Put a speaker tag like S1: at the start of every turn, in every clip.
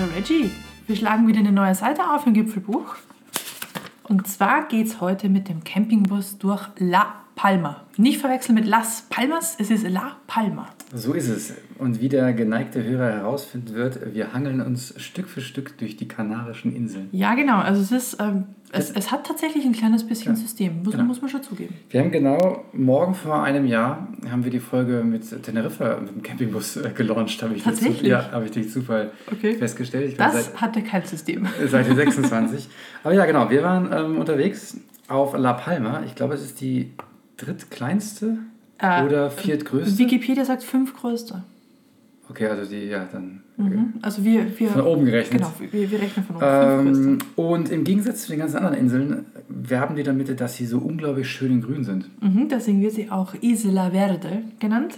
S1: Hallo Reggie, wir schlagen wieder eine neue Seite auf im Gipfelbuch. Und zwar geht es heute mit dem Campingbus durch La Palma. Nicht verwechseln mit Las Palmas, es ist La Palma.
S2: So ist es. Und wie der geneigte Hörer herausfinden wird, wir hangeln uns Stück für Stück durch die Kanarischen Inseln.
S1: Ja, genau. Also es ist, ähm, es, es hat tatsächlich ein kleines bisschen
S2: Ja,
S1: System, muss,
S2: genau.
S1: muss man schon zugeben.
S2: Wir haben genau morgen vor einem Jahr haben wir die Folge mit Teneriffa mit dem Campingbus äh, gelauncht, habe ich, durch
S1: Tatsächlich?
S2: Zufall- ja, habe ich durch Zufall
S1: Okay.
S2: festgestellt. Ich
S1: Das hatte kein System.
S2: seit, Seite 26. Aber ja, genau, wir waren ähm, unterwegs auf La Palma. Ich glaube, es ist die drittkleinste
S1: Äh,
S2: oder viertgrößte.
S1: Wikipedia sagt fünf größte.
S2: Okay, also die, ja, dann
S1: Mhm. Also wir, wir,
S2: von oben gerechnet.
S1: Genau, wir, wir rechnen von oben.
S2: Ähm, und im Gegensatz zu den ganzen anderen Inseln werben die damit, dass sie so unglaublich schön in grün sind.
S1: Mhm, deswegen wird sie auch Isla Verde genannt.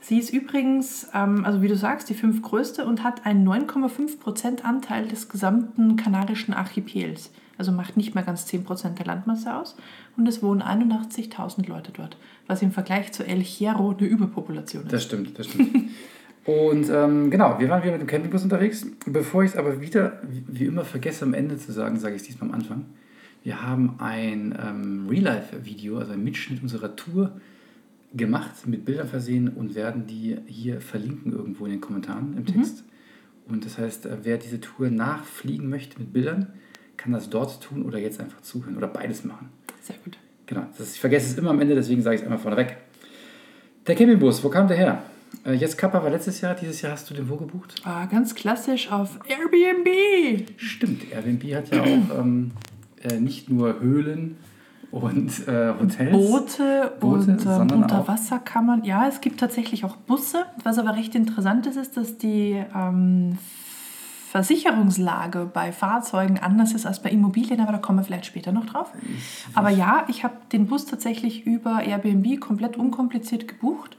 S1: Sie ist übrigens, ähm, also wie du sagst, die fünftgrößte und hat einen 9,5% Anteil des gesamten kanarischen Archipels. Also macht nicht mehr ganz 10% der Landmasse aus. Und es wohnen 81.000 Leute dort, was im Vergleich zu El Hierro eine Überpopulation ist.
S2: Das stimmt, das stimmt. und ähm, genau, wir waren wieder mit dem Campingbus unterwegs. Bevor ich es aber wieder, wie, immer, vergesse am Ende zu sagen, sage ich es diesmal am Anfang. Wir haben ein ähm, Real-Life-Video, also ein Mitschnitt unserer Tour gemacht, mit Bildern versehen und werden die hier verlinken irgendwo in den Kommentaren im Text. Und das heißt, äh, wer diese Tour nachfliegen möchte mit Bildern, kann das dort tun oder jetzt einfach zuhören oder beides machen.
S1: Sehr gut.
S2: Genau, das, ich vergesse es immer am Ende, deswegen sage ich es einmal vorneweg. Der Campingbus, wo kam der her? Äh, Jetzt Kappa war letztes Jahr, dieses Jahr hast du den wo gebucht?
S1: Ah, ganz klassisch auf Airbnb.
S2: Stimmt, Airbnb hat ja auch ähm, äh, nicht nur Höhlen und äh, Hotels.
S1: Boote,
S2: Boote,
S1: und ähm, Unterwasserkammern. Ja, es gibt tatsächlich auch Busse. Was aber recht interessant ist, ist, dass die ähm, Versicherungslage bei Fahrzeugen anders ist als bei Immobilien, aber da kommen wir vielleicht später noch drauf. Aber ja, ich habe den Bus tatsächlich über Airbnb komplett unkompliziert gebucht.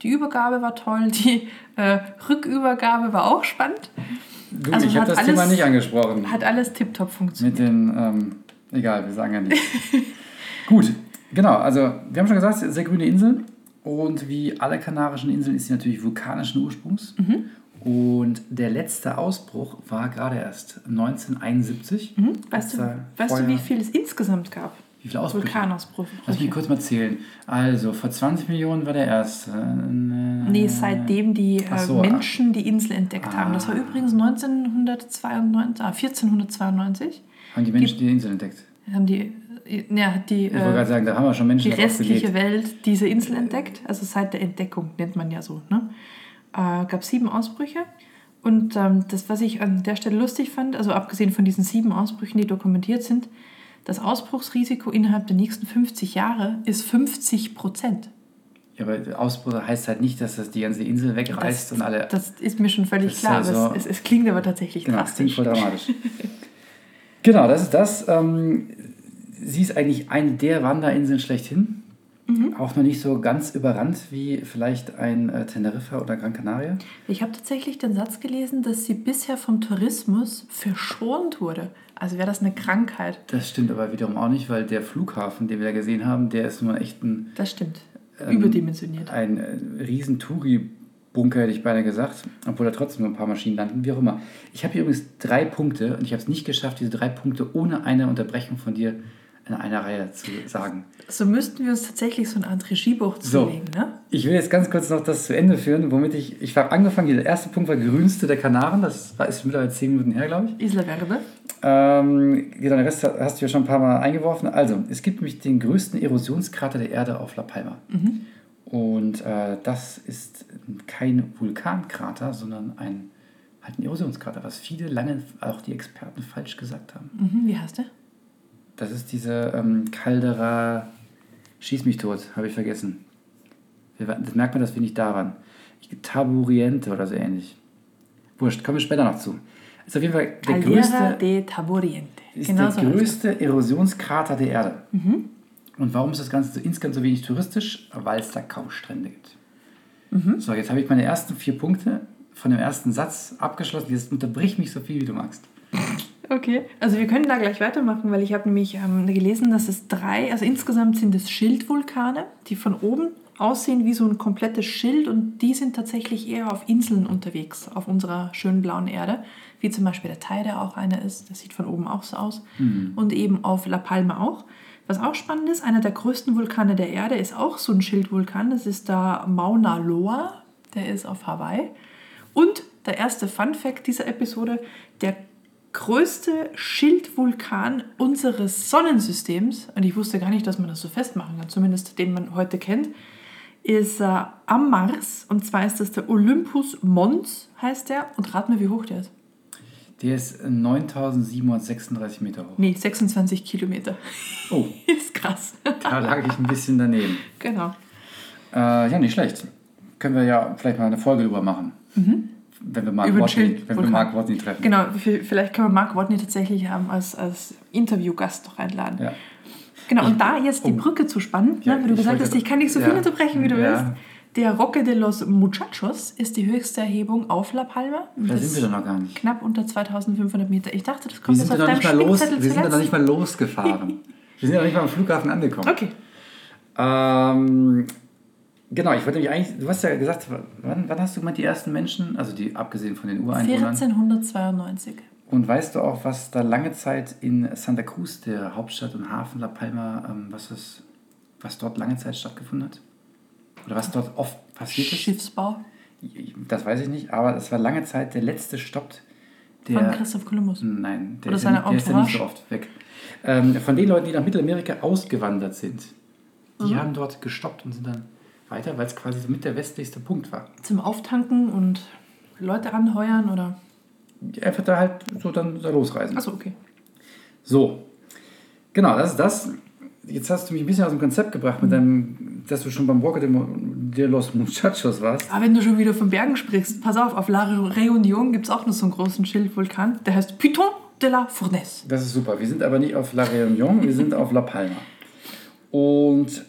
S1: Die Übergabe war toll, die äh, Rückübergabe war auch spannend.
S2: Du,
S1: also
S2: ich habe das Thema
S1: alles-
S2: nicht angesprochen.
S1: Hat alles tiptop funktioniert.
S2: Mit den, ähm, egal, wir sagen ja nicht. Gut, genau, also wir haben schon gesagt, sehr grüne Insel. Und wie alle kanarischen Inseln ist sie natürlich vulkanischen Ursprungs.
S1: Mhm.
S2: Und der letzte Ausbruch war gerade erst 1971.
S1: Hm? Weißt, du, weißt du, wie viel es insgesamt gab?
S2: Wie viele Ausbrüche?
S1: Vulkanausbrüche.
S2: Lass mich kurz mal zählen. Also, vor 20 Millionen war der erste. Äh,
S1: Nee, seitdem die äh,
S2: so,
S1: Menschen die Insel entdeckt haben. Das war
S2: Ah.
S1: übrigens 1992, ah, 1492.
S2: Haben die Menschen die Insel entdeckt?
S1: Haben die, äh, ja, die,
S2: Ich wollte gerade sagen, da haben wir schon Menschen
S1: die restliche. Welt diese Insel entdeckt. Also seit der Entdeckung nennt man ja so. Ne? Äh, gab sieben Ausbrüche. Und ähm, das, was ich an der Stelle lustig fand, also abgesehen von diesen sieben Ausbrüchen, die dokumentiert sind, das Ausbruchsrisiko innerhalb der nächsten 50 Jahre ist 50 Prozent.
S2: Ja, aber Ausbruch heißt halt nicht, dass das die ganze Insel wegreißt und alle.
S1: Das ist mir schon völlig
S2: Das
S1: klar,
S2: ja
S1: aber
S2: so-
S1: es, es, es klingt aber tatsächlich
S2: Genau, das klingt
S1: drastisch.
S2: voll dramatisch. genau, das ist das. Ähm, sie ist eigentlich eine der Wanderinseln schlechthin.
S1: Mhm.
S2: Auch noch nicht so ganz überrannt wie vielleicht ein äh, Teneriffa oder Gran Canaria.
S1: Ich habe tatsächlich den Satz gelesen, dass sie bisher vom Tourismus verschont wurde. Also wäre das eine Krankheit.
S2: Das stimmt aber wiederum auch nicht, weil der Flughafen, den wir da gesehen haben, der ist nun echt ein,
S1: Das stimmt.
S2: Ähm,
S1: Überdimensioniert.
S2: ein äh, riesen Touri-Bunker, hätte ich beinahe gesagt, obwohl da trotzdem ein paar Maschinen landen, wie auch immer. Ich habe hier übrigens drei Punkte und ich habe es nicht geschafft, diese drei Punkte ohne eine Unterbrechung von dir in einer Reihe zu sagen.
S1: So müssten wir uns tatsächlich so eine Art Regiebuch
S2: So.
S1: zulegen, ne?
S2: Ich will jetzt ganz kurz noch das zu Ende führen, womit ich, ich habe angefangen, der erste Punkt war grünste der Kanaren, das war- ist mittlerweile zehn Minuten her, glaube ich.
S1: Isla Verde.
S2: Ähm, genau, den Rest hast du ja schon ein paar Mal eingeworfen. Also, es gibt nämlich den größten Erosionskrater der Erde auf La Palma. Und äh, das ist kein Vulkankrater, sondern ein, halt ein Erosionskrater, was viele lange auch die Experten falsch gesagt haben.
S1: Mhm, wie heißt der?
S2: Das ist diese ähm, Caldera, schieß mich tot, habe ich vergessen. Das merkt man, dass wir nicht da waren. Ich, Taburiente oder so ähnlich. Wurscht, kommen wir später noch zu. Ist auf jeden Fall der
S1: Caldera
S2: größte,
S1: de Taboriente.
S2: ist
S1: Genau
S2: der
S1: so
S2: größte Erosionskrater der Erde. Und warum ist das Ganze so insgesamt so wenig touristisch? Weil es da kaum Strände gibt. So, jetzt habe ich meine ersten vier Punkte von dem ersten Satz abgeschlossen. Jetzt unterbrich mich so viel, wie du magst.
S1: Okay, also wir können da gleich weitermachen, weil ich habe nämlich ähm, gelesen, dass es drei, also insgesamt sind es Schildvulkane, die von oben aussehen wie so ein komplettes Schild und die sind tatsächlich eher auf Inseln unterwegs, auf unserer schönen blauen Erde, wie zum Beispiel der Thai, der auch einer ist, das sieht von oben auch so aus und eben auf La Palma auch. Was auch spannend ist, einer der größten Vulkane der Erde ist auch so ein Schildvulkan, das ist der Mauna Loa, der ist auf Hawaii. Und der erste Fun Fact dieser Episode, der größte Schildvulkan unseres Sonnensystems, und ich wusste gar nicht, dass man das so festmachen kann, zumindest den man heute kennt, ist äh, am Mars. Und zwar ist das der Olympus Mons, heißt der. Und rat mir, wie hoch der ist.
S2: Der ist 9736 Meter hoch.
S1: Nee, 26 Kilometer.
S2: Oh,
S1: ist krass.
S2: da lag ich ein bisschen daneben.
S1: genau.
S2: Äh, ja, nicht schlecht. Können wir ja vielleicht mal eine Folge drüber machen. Wenn wir Mark
S1: Über
S2: Watney, wenn wir. Mark Watney treffen.
S1: Genau, vielleicht können wir Mark Watney tatsächlich ähm, als, als Interviewgast noch einladen.
S2: Ja.
S1: Genau, und da jetzt die
S2: oh.
S1: Brücke zu spannen,
S2: Ja,
S1: ne, wie du
S2: ich
S1: gesagt hast, ich kann nicht so viel
S2: ja.
S1: unterbrechen, wie du willst. Der Roque de los Muchachos ist die höchste Erhebung auf La Palma.
S2: Da sind wir doch noch gar nicht.
S1: Knapp unter 2500 Meter. Ich dachte, das
S2: Wir
S1: kommt
S2: sind
S1: jetzt auf
S2: noch
S1: deinem
S2: los.
S1: Spickzettel
S2: Wir sind ja noch nicht mal losgefahren. wir sind ja noch nicht mal am Flughafen angekommen.
S1: Okay.
S2: Ähm, genau, ich wollte mich eigentlich, du hast ja gesagt, wann, wann hast du gemeint, die ersten Menschen, also die abgesehen von den Ureinwohnern,
S1: 1492.
S2: und weißt du auch, was da lange Zeit in Santa Cruz, der Hauptstadt und Hafen La Palma, ähm, was, es, was dort lange Zeit stattgefunden hat? Oder was dort oft passiert ist?
S1: Schiffsbau
S2: Das weiß ich nicht, aber es war lange Zeit der letzte Stopp der.
S1: von Christoph Kolumbus.
S2: Nein, der,
S1: Oder
S2: ist ja, der ist ja nicht so oft weg. Ähm, von den Leuten, die nach Mittelamerika ausgewandert sind, die
S1: Mhm.
S2: haben dort gestoppt und sind dann weiter, weil es quasi so mit der westlichste Punkt war.
S1: Zum Auftanken und Leute anheuern oder.
S2: Einfach da halt so dann da losreisen.
S1: Achso, okay.
S2: So, genau, das ist das. Jetzt hast du mich ein bisschen aus dem Konzept gebracht, mit deinem, dass du schon beim Roque de, los Muchachos warst.
S1: Aber wenn du schon wieder von Bergen sprichst, pass auf, auf La Réunion gibt es auch noch so einen großen Schildvulkan, der heißt Piton de la Fournaise.
S2: Das ist super. Wir sind aber nicht auf La Réunion, wir sind auf La Palma. Und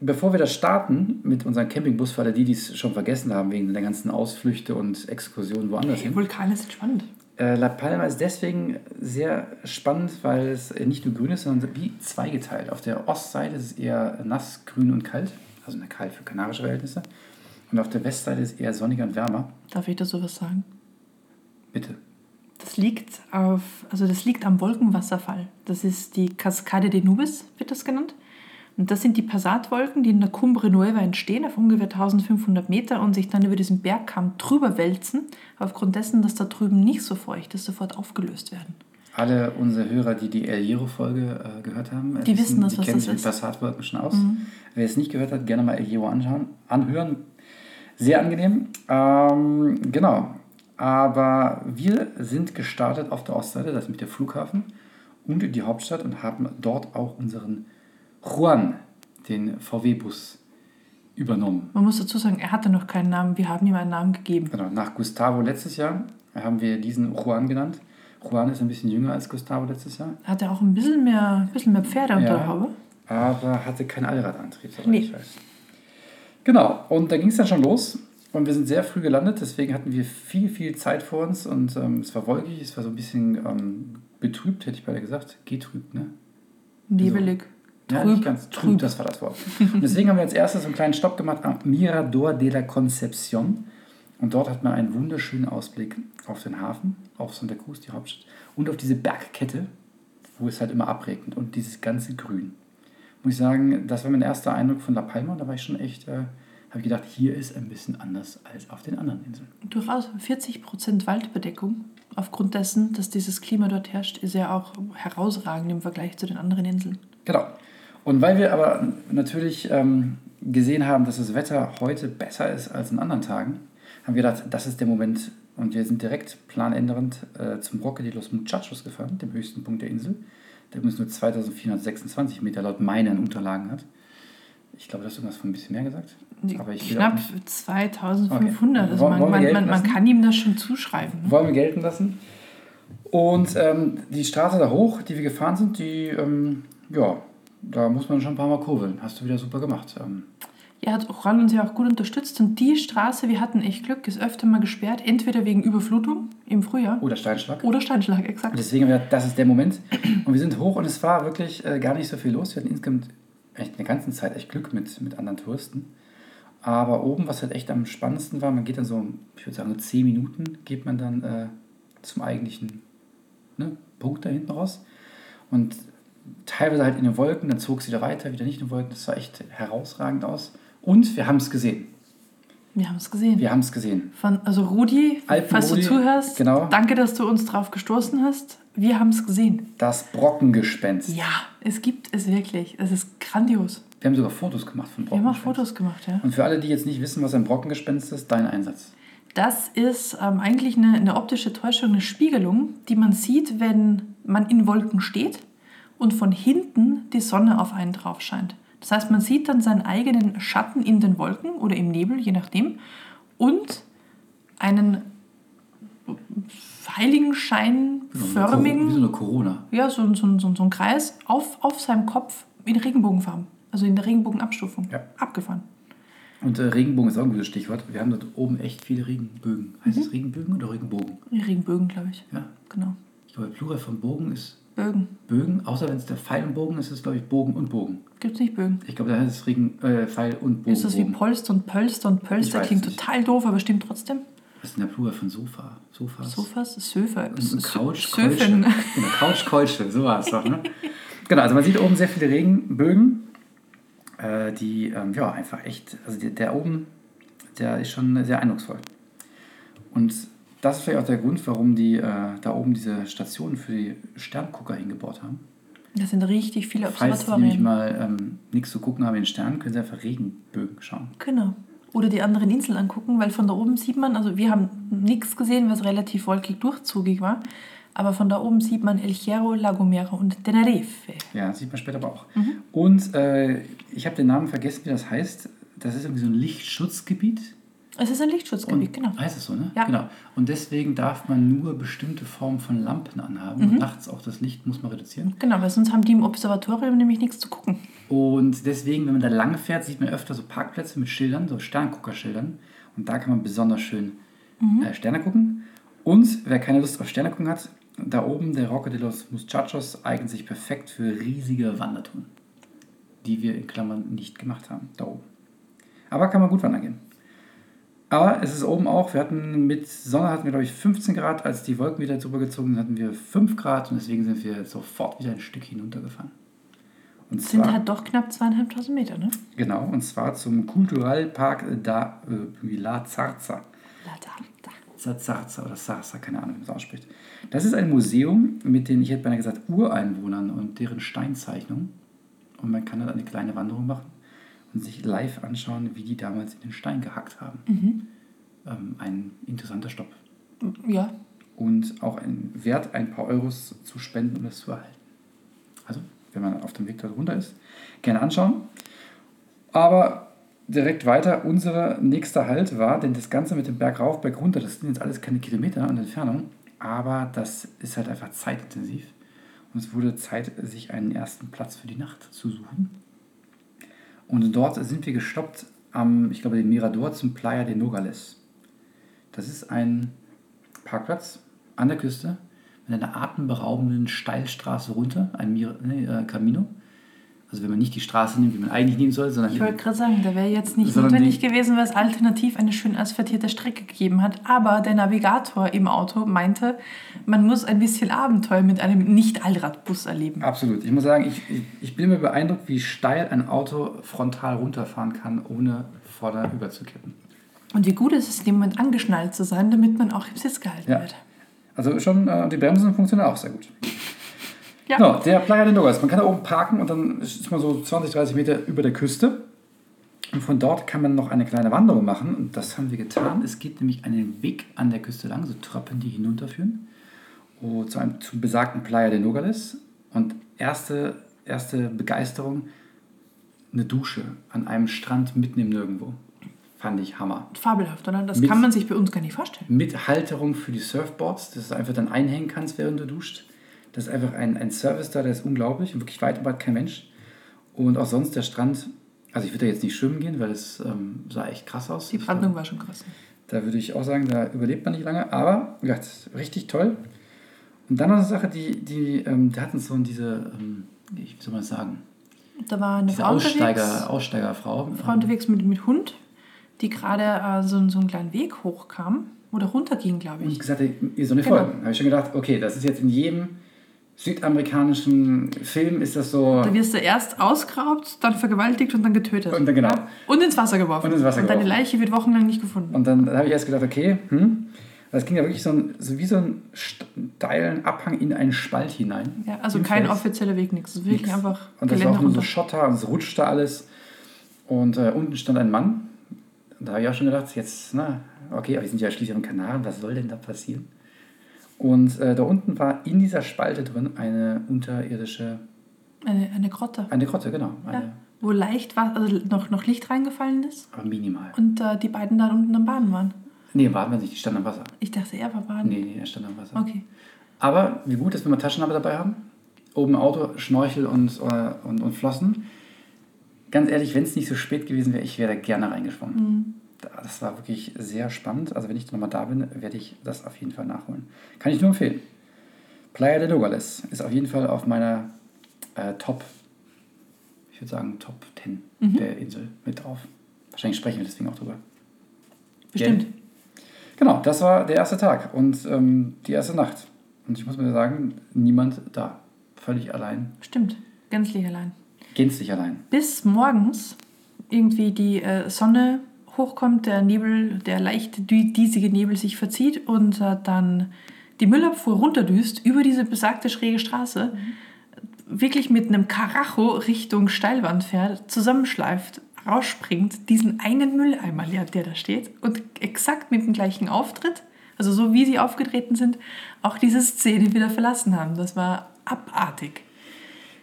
S2: bevor wir das starten mit unserem Campingbus, für alle die, die es schon vergessen haben, wegen der ganzen Ausflüchte und Exkursionen woanders
S1: Die
S2: hin.
S1: Vulkane sind spannend.
S2: Äh, La Palma ist deswegen sehr spannend, weil es nicht nur grün ist, sondern wie zweigeteilt. Auf der Ostseite ist es eher nass, grün und kalt, also eine kalt für kanarische Verhältnisse. Und auf der Westseite ist es eher sonniger und wärmer.
S1: Darf ich da sowas sagen?
S2: Bitte.
S1: Das liegt auf, also das liegt am Wolkenwasserfall. Das ist die Cascade de Nubes, wird das genannt. Und das sind die Passatwolken, die in der Cumbre Nueva entstehen, auf ungefähr 1500 Meter und sich dann über diesen Bergkamm drüber wälzen, aufgrund dessen, dass da drüben nicht so feucht ist, sofort aufgelöst werden.
S2: Alle unsere Hörer, die die El Hierro-Folge äh, gehört haben, äh,
S1: Die wissen das,
S2: die
S1: was
S2: kennen
S1: das
S2: sich mit.
S1: Mhm.
S2: Passatwolken schon aus. Wer es nicht gehört hat, gerne mal El Hierro anschauen, anhören. Sehr angenehm. Ähm, genau. Aber wir sind gestartet auf der Ostseite, das ist mit der Flughafen und die Hauptstadt und haben dort auch unseren Juan, den VW-Bus, übernommen.
S1: Man muss dazu sagen, er hatte noch keinen Namen, wir haben ihm einen Namen gegeben.
S2: Genau, nach Gustavo letztes Jahr haben wir diesen Juan genannt. Juan ist ein bisschen jünger als Gustavo letztes Jahr.
S1: Hat er auch ein bisschen mehr, bisschen mehr Pferde unter der Haube?
S2: aber hatte keinen Allradantrieb, soweit
S1: Nee.
S2: ich weiß. Genau, und da ging es dann schon los. Und wir sind sehr früh gelandet, deswegen hatten wir viel, viel Zeit vor uns. Und ähm, es war wolkig, es war so ein bisschen ähm, betrübt, hätte ich beide gesagt. Getrübt, ne?
S1: Nebelig.
S2: Ja,
S1: Trüb,
S2: nicht ganz trüb,
S1: trüb.
S2: das war das Wort. Und deswegen haben wir als erstes einen kleinen Stopp gemacht am Mirador de la Concepción. Und dort hat man einen wunderschönen Ausblick auf den Hafen, auf Santa Cruz, die Hauptstadt, und auf diese Bergkette, wo es halt immer abregnet und dieses ganze Grün. Muss ich sagen, das war mein erster Eindruck von La Palma. Da war ich schon echt, äh, habe ich gedacht, hier ist ein bisschen anders als auf den anderen Inseln.
S1: Durchaus 40% Waldbedeckung. Aufgrund dessen, dass dieses Klima dort herrscht, ist er auch herausragend im Vergleich zu den anderen Inseln.
S2: Genau. Und weil wir aber natürlich ähm, gesehen haben, dass das Wetter heute besser ist als an anderen Tagen, haben wir gedacht, das ist der Moment. Und wir sind direkt planändernd äh, zum Roque de los Muchachos gefahren, dem höchsten Punkt der Insel, der übrigens nur 2426 Meter laut meinen Unterlagen hat. Ich glaube, das hast du irgendwas von ein bisschen mehr gesagt. Aber ich
S1: Knapp
S2: nicht-
S1: 2500.
S2: Okay.
S1: Also
S2: Wollen-
S1: man,
S2: wollen
S1: man, man, kann ihm das schon zuschreiben. Ne?
S2: wollen wir gelten lassen. Und ähm, die Straße da hoch, die wir gefahren sind, die, ähm, ja, da muss man schon ein paar Mal kurbeln. Hast du wieder super gemacht. Ähm,
S1: Er hat Oran uns ja auch gut unterstützt. Und die Straße, wir hatten echt Glück, ist öfter mal gesperrt. Entweder wegen Überflutung im Frühjahr
S2: oder Steinschlag.
S1: oder Steinschlag,
S2: Und
S1: exakt.
S2: deswegen haben wir gedacht, das ist der Moment. Und wir sind hoch und es war wirklich äh, gar nicht so viel los. Wir hatten insgesamt echt eine ganze Zeit echt Glück mit, mit anderen Touristen. Aber oben, was halt echt am spannendsten war, man geht dann so, ich würde sagen, so 10 Minuten geht man dann äh, zum eigentlichen ne, Punkt da hinten raus. Und teilweise halt in den Wolken, dann zog es wieder weiter, wieder nicht in den Wolken. Das sah echt herausragend aus. Und wir haben es gesehen.
S1: Wir haben es gesehen.
S2: Wir haben es gesehen.
S1: Von, also Rudi,
S2: Alpen
S1: falls
S2: Rudi,
S1: du zuhörst,
S2: genau.
S1: danke, dass du uns drauf gestoßen hast. Wir haben es gesehen.
S2: Das Brockengespenst.
S1: Ja, es gibt es wirklich. Es ist grandios.
S2: Wir haben sogar Fotos gemacht von
S1: Wir haben auch
S2: Brockengespenst.
S1: Fotos gemacht, ja.
S2: Und für alle, die jetzt nicht wissen, was ein Brockengespenst ist, dein Einsatz.
S1: Das ist ähm, eigentlich eine, eine optische Täuschung, eine Spiegelung, die man sieht, wenn man in Wolken steht und von hinten die Sonne auf einen drauf scheint. Das heißt, man sieht dann seinen eigenen Schatten in den Wolken oder im Nebel, je nachdem, und einen heiligenscheinförmigen,
S2: Wie so eine Corona.
S1: ja, so, so, so, so ein Kreis auf, auf seinem Kopf in Regenbogenfarben, also in der Regenbogenabstufung,
S2: Ja.
S1: abgefahren.
S2: Und äh, Regenbogen ist auch ein gutes Stichwort. Wir haben dort oben echt viele Regenbögen. Heißt
S1: Mhm.
S2: es Regenbögen oder Regenbogen?
S1: Regenbögen, glaube ich.
S2: Ja.
S1: Genau.
S2: Ich glaube, Plural von Bogen ist
S1: Bögen.
S2: Bögen. Außer wenn es der Pfeil und Bogen ist, ist es, glaube ich, Bogen und Bogen.
S1: Gibt es nicht Bögen?
S2: Ich glaube, da heißt es Regen, äh, Pfeil und Bogen.
S1: Ist das wie. Polster und Pölster und Pölster? Klingt
S2: nicht.
S1: total doof, aber stimmt trotzdem.
S2: Was ist denn der Plural von Sofa? Sofas?
S1: Sofas, Söfer,
S2: Und ein Couch,
S1: Söfen.
S2: Kolsche. Genau, Couch, Kolsche, so war es doch. Ne? genau, also man sieht oben sehr viele Regenbögen, äh, die ähm, ja einfach echt, also der, der oben, der ist schon sehr eindrucksvoll. Und das ist vielleicht auch der Grund, warum die äh, da oben diese Stationen für die Sterngucker hingebaut haben.
S1: Das sind richtig viele
S2: Falls die nämlich
S1: Observatorien.
S2: mal ähm, nichts zu gucken haben in den Sternen, können sie einfach Regenbögen schauen.
S1: Genau. Oder die anderen Inseln angucken, weil von da oben sieht man, also wir haben nichts gesehen, was relativ wolkig durchzugig war, aber von da oben sieht man El Hierro, La Gomera und Tenerife.
S2: Ja, sieht man später aber auch.
S1: Mhm.
S2: Und äh, ich habe den Namen vergessen, wie das heißt. Das ist irgendwie so ein Lichtschutzgebiet.
S1: Es ist ein Lichtschutzgebiet, genau.
S2: Heißt es so, ne?
S1: Ja.
S2: Genau. Und deswegen darf man nur bestimmte Formen von Lampen anhaben.
S1: Mhm.
S2: Und nachts auch das Licht muss man reduzieren.
S1: Genau, weil sonst haben die im Observatorium nämlich nichts zu gucken.
S2: Und deswegen, wenn man da lang fährt, sieht man öfter so Parkplätze mit Schildern, so Sternguckerschildern. Und da kann man besonders schön
S1: Mhm.
S2: äh, Sterne gucken. Und wer keine Lust auf Sterne gucken hat, da oben der Roque de los Muchachos eignet sich perfekt für riesige Wandertouren, die wir in Klammern nicht gemacht haben, da oben. Aber kann man gut wandern gehen. Aber es ist oben auch, wir hatten mit Sonne hatten wir glaube ich 15 Grad, als die Wolken wieder drüber gezogen sind, hatten wir 5 Grad und deswegen sind wir sofort wieder ein Stück hinuntergefahren. Und
S1: Das sind
S2: zwar,
S1: halt doch knapp zweieinhalbtausend Meter, ne?
S2: genau, und zwar zum Kulturalpark da äh, La Zarza.
S1: La da.
S2: Zarza oder Sarza, keine Ahnung, wie man es ausspricht. Das ist ein Museum mit den, ich hätte beinahe gesagt, Ureinwohnern und deren Steinzeichnungen. Und man kann da eine kleine Wanderung machen und sich live anschauen, wie die damals in den Stein gehackt haben. Ähm, ein interessanter Stopp.
S1: Ja,
S2: Und auch ein Wert, ein paar Euros zu spenden, um das zu erhalten. Also, wenn man auf dem Weg dort runter ist, gerne anschauen. Aber direkt weiter, unser nächster Halt war, denn das Ganze mit dem Berg rauf, Berg runter, das sind jetzt alles keine Kilometer an Entfernung, aber das ist halt einfach zeitintensiv. Und es wurde Zeit, sich einen ersten Platz für die Nacht zu suchen. Und dort sind wir gestoppt am, ich glaube, dem Mirador zum Playa de Nogales. Das ist ein Parkplatz an der Küste mit einer atemberaubenden Steilstraße runter, ein Mir nee, äh, Camino. Also wenn man nicht die Straße nimmt, wie man eigentlich nehmen soll, sondern
S1: ich wollte gerade sagen, da wäre jetzt nicht notwendig
S2: die-
S1: gewesen, weil es alternativ eine schön asphaltierte Strecke gegeben hat. Aber der Navigator im Auto meinte, man muss ein bisschen Abenteuer mit einem Nicht-Allradbus erleben.
S2: Absolut. Ich muss sagen, ich, ich, ich bin mir beeindruckt, wie steil ein Auto frontal runterfahren kann, ohne vorder überzukippen.
S1: Und wie gut ist es, in dem Moment angeschnallt zu sein, damit man auch im Sitz gehalten
S2: Ja.
S1: wird.
S2: Also schon, äh, die Bremsen funktionieren auch sehr gut.
S1: Ja.
S2: Genau, der Playa de Nogales. Man kann da oben parken und dann ist man so 20, 30 Meter über der Küste. Und von dort kann man noch eine kleine Wanderung machen. Und das haben wir getan. Es geht nämlich einen Weg an der Küste lang, so Treppen, die hinunterführen. Und zu einem zu besagten Playa de Nogales. Und erste, erste Begeisterung, eine Dusche an einem Strand mitten im Nirgendwo. Fand ich Hammer.
S1: Fabelhaft, oder? Das
S2: Mit-
S1: kann man sich bei uns gar nicht vorstellen.
S2: Mit Halterung für die Surfboards, dass du einfach dann einhängen kannst, während du duscht. Das ist einfach ein, ein Service da, der ist unglaublich und wirklich weit und breit kein Mensch. Und auch sonst der Strand, also ich würde da jetzt nicht schwimmen gehen, weil es ähm, sah echt krass aus.
S1: Die Brandung war schon krass.
S2: Da würde ich auch sagen, da überlebt man nicht lange, aber ja, das ist richtig toll. Und dann noch eine Sache, die, die, ähm, die hatten so diese, ähm, wie soll man das sagen,
S1: Da war eine
S2: Diese
S1: Frau unterwegs,
S2: Aussteiger, Aussteigerfrau.
S1: Frau unterwegs mit, mit Hund, die gerade äh, so, so einen kleinen Weg hochkam oder runterging, glaube
S2: Und
S1: ich.
S2: ich gesagt, ihr soll nicht
S1: Genau.
S2: folgen. Da habe ich schon gedacht, okay, das ist jetzt in jedem südamerikanischen Film ist das so.
S1: Da wirst du erst ausgeraubt, dann vergewaltigt und dann getötet.
S2: Und dann genau.
S1: Ja? Und ins Wasser geworfen.
S2: Und ins Wasser
S1: und deine
S2: geworfen.
S1: Leiche wird wochenlang nicht gefunden.
S2: Und dann habe ich erst gedacht, okay, hm. Das ging ja wirklich so, ein, so wie so einen steilen Abhang in einen Spalt hinein.
S1: ja, also kein
S2: Fels.
S1: offizieller Weg, nichts. Wirklich
S2: Nix.
S1: einfach
S2: Und das war
S1: Geländer
S2: auch nur so. Schotter und es rutschte alles. Und äh, unten stand ein Mann. Da habe ich auch schon gedacht, jetzt, na, okay, aber wir sind ja schließlich am Kanaren, was soll denn da passieren? Und äh, da unten war in dieser Spalte drin eine unterirdische,
S1: Eine, eine Grotte.
S2: eine Grotte, genau. Eine,
S1: Ja, wo leicht war, also noch, noch Licht reingefallen ist
S2: Aber minimal.
S1: und äh, die beiden da unten am Baden waren.
S2: Nee, warten wir nicht, die stand am Wasser.
S1: Ich dachte, er war baden.
S2: Nee, nee, er stand am Wasser.
S1: Okay.
S2: Aber wie gut, dass wir mal Taschenlampe dabei haben. Oben im Auto Schnorchel und, äh, und, und Flossen. Ganz ehrlich, wenn es nicht so spät gewesen wäre, ich wäre da gerne reingeschwommen.
S1: Mhm.
S2: Da- Das war wirklich sehr spannend. Also wenn ich nochmal da bin, werde ich das auf jeden Fall nachholen. Kann ich nur empfehlen. Playa de Nogales ist auf jeden Fall auf meiner äh, Top, ich würde sagen Top 10
S1: Mhm.
S2: der Insel mit drauf. Wahrscheinlich sprechen wir deswegen auch drüber.
S1: Bestimmt.
S2: Genau, das war der erste Tag und ähm, die erste Nacht. Und ich muss mir sagen, niemand da. Völlig allein,
S1: Stimmt. Gänzlich allein.
S2: gänzlich allein.
S1: Bis morgens irgendwie die äh, Sonne hochkommt, der Nebel, der leicht diesige Nebel sich verzieht und äh, dann die Müllabfuhr runterdüst über diese besagte schräge Straße, wirklich mit einem Karacho Richtung Steilwand fährt, zusammenschleift, rausspringt, diesen einen Mülleimer leert, der da steht und exakt mit dem gleichen Auftritt, also so wie sie aufgetreten sind, auch diese Szene wieder verlassen haben. Das war abartig.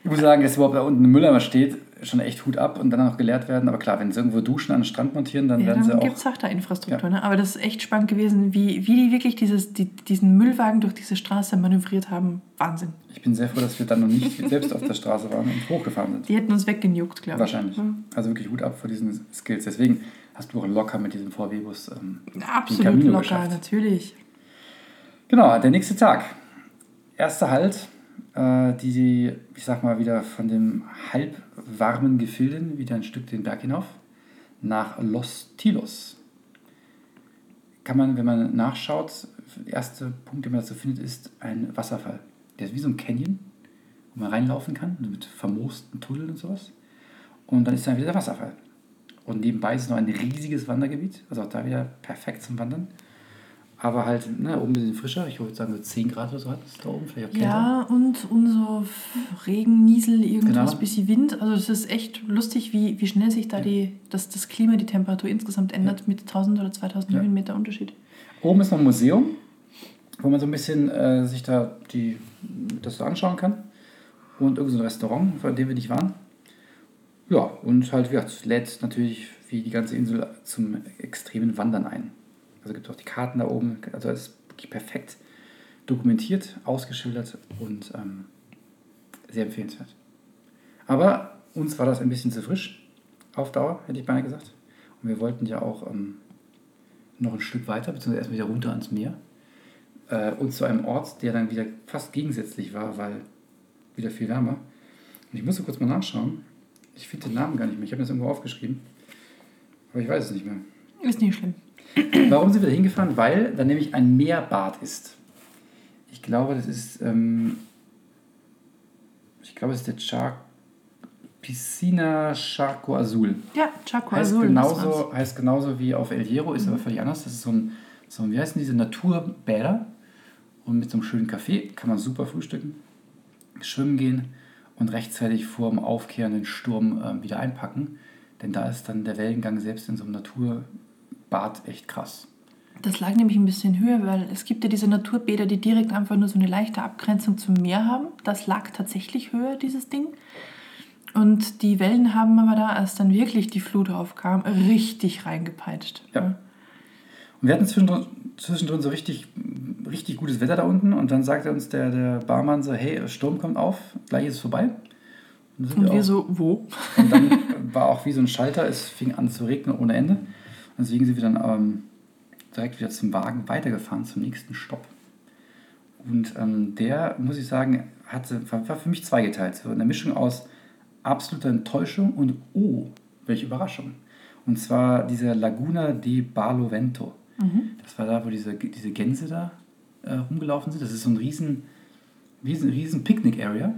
S2: Ich muss sagen, dass überhaupt da unten ein Mülleimer steht, schon echt Hut ab und dann auch geleert werden. Aber klar, wenn sie irgendwo Duschen an den Strand montieren, dann
S1: Ja,
S2: werden sie
S1: dann
S2: auch.
S1: gibt es auch da Infrastruktur. Ne? Aber das ist echt spannend gewesen, wie, wie die wirklich dieses, die, diesen Müllwagen durch diese Straße manövriert haben. Wahnsinn.
S2: Ich bin sehr froh, dass wir dann noch nicht selbst auf der Straße waren und hochgefahren sind.
S1: Die hätten uns weggejuckt, glaube ich.
S2: Wahrscheinlich.
S1: Mhm.
S2: Also wirklich Hut ab vor diesen Skills. Deswegen hast du auch locker mit diesem VW-Bus ähm,
S1: Absolut
S2: Camino
S1: locker,
S2: geschafft.
S1: natürlich.
S2: Genau, der nächste Tag. Erster Halt, äh, die, ich sag mal, wieder von dem halbwarmen Gefilden wieder ein Stück den Berg hinauf nach Los Tilos. Kann man, wenn man nachschaut, der erste Punkt, den man dazu findet, ist ein Wasserfall. Der ist wie so ein Canyon, wo man reinlaufen kann, mit vermoosten Tunneln und sowas. Und dann ist dann wieder der Wasserfall. Und nebenbei ist noch ein riesiges Wandergebiet, also auch da wieder perfekt zum Wandern. Aber halt, ne, oben ein bisschen frischer. Ich würde sagen, so 10 Grad oder so hat es da oben. Vielleicht.
S1: Ja, und, und so Regen, Niesel, irgendwas,
S2: Genau.
S1: bisschen Wind. Also es ist echt lustig, wie, wie schnell sich da die, das, das Klima, die Temperatur insgesamt ändert mit 1000 oder 2000
S2: Ja.
S1: Höhenmeter Unterschied.
S2: Oben ist noch ein Museum, wo man so ein bisschen äh, sich da die, das so anschauen kann. Und irgend so ein Restaurant, von dem wir nicht waren. Ja, und halt, ja, es lädt natürlich wie die ganze Insel zum extremen Wandern ein. Also gibt es auch die Karten da oben. Also es ist wirklich perfekt dokumentiert, ausgeschildert und ähm, sehr empfehlenswert. Aber uns war das ein bisschen zu frisch auf Dauer, hätte ich beinahe gesagt. Und wir wollten ja auch ähm, noch ein Stück weiter, beziehungsweise erstmal wieder runter ans Meer. Äh, und zu einem Ort, der dann wieder fast gegensätzlich war, weil wieder viel wärmer. Und ich musste kurz mal nachschauen. Ich finde den Namen gar nicht mehr. Ich habe das irgendwo aufgeschrieben. Aber ich weiß es nicht mehr.
S1: Ist nicht schlimm.
S2: Warum sind wir da hingefahren? Weil da nämlich ein Meerbad ist. Ich glaube, das ist, ähm, ich glaube, das ist der Char Piscina Charco Azul.
S1: Ja, Chaco
S2: Heißt
S1: Azul.
S2: genauso, heißt genauso wie auf El Hierro, ist aber völlig anders. Das ist so ein, so ein, wie heißen diese Naturbäder? Und mit so einem schönen Kaffee kann man super frühstücken, schwimmen gehen und rechtzeitig vor dem aufkehrenden Sturm ähm, wieder einpacken. Denn da ist dann der Wellengang selbst in so einem Naturbad echt krass.
S1: Das lag nämlich ein bisschen höher, weil es gibt ja diese Naturbäder, die direkt einfach nur so eine leichte Abgrenzung zum Meer haben. Das lag tatsächlich höher, dieses Ding. Und die Wellen haben aber da, als dann wirklich die Flut aufkam, richtig reingepeitscht.
S2: Ja. Und wir hatten zwischendrin, zwischendrin so richtig, richtig gutes Wetter da unten und dann sagte uns der, der Barmann so, hey, Sturm kommt auf, gleich ist es vorbei. sind
S1: Und wir
S2: auch-
S1: so, wo?
S2: Und dann war auch wie so ein Schalter, es fing an zu regnen ohne Ende. Und deswegen sind wir dann ähm, direkt wieder zum Wagen weitergefahren, zum nächsten Stopp. Und ähm, der, muss ich sagen, hatte, war für mich zweigeteilt. So eine Mischung aus absoluter Enttäuschung und oh, welche Überraschung. Und zwar diese Laguna di Barlovento. Das war da, wo diese, diese Gänse da äh, rumgelaufen sind. Das ist so ein riesen, riesen, riesen Picknick-Area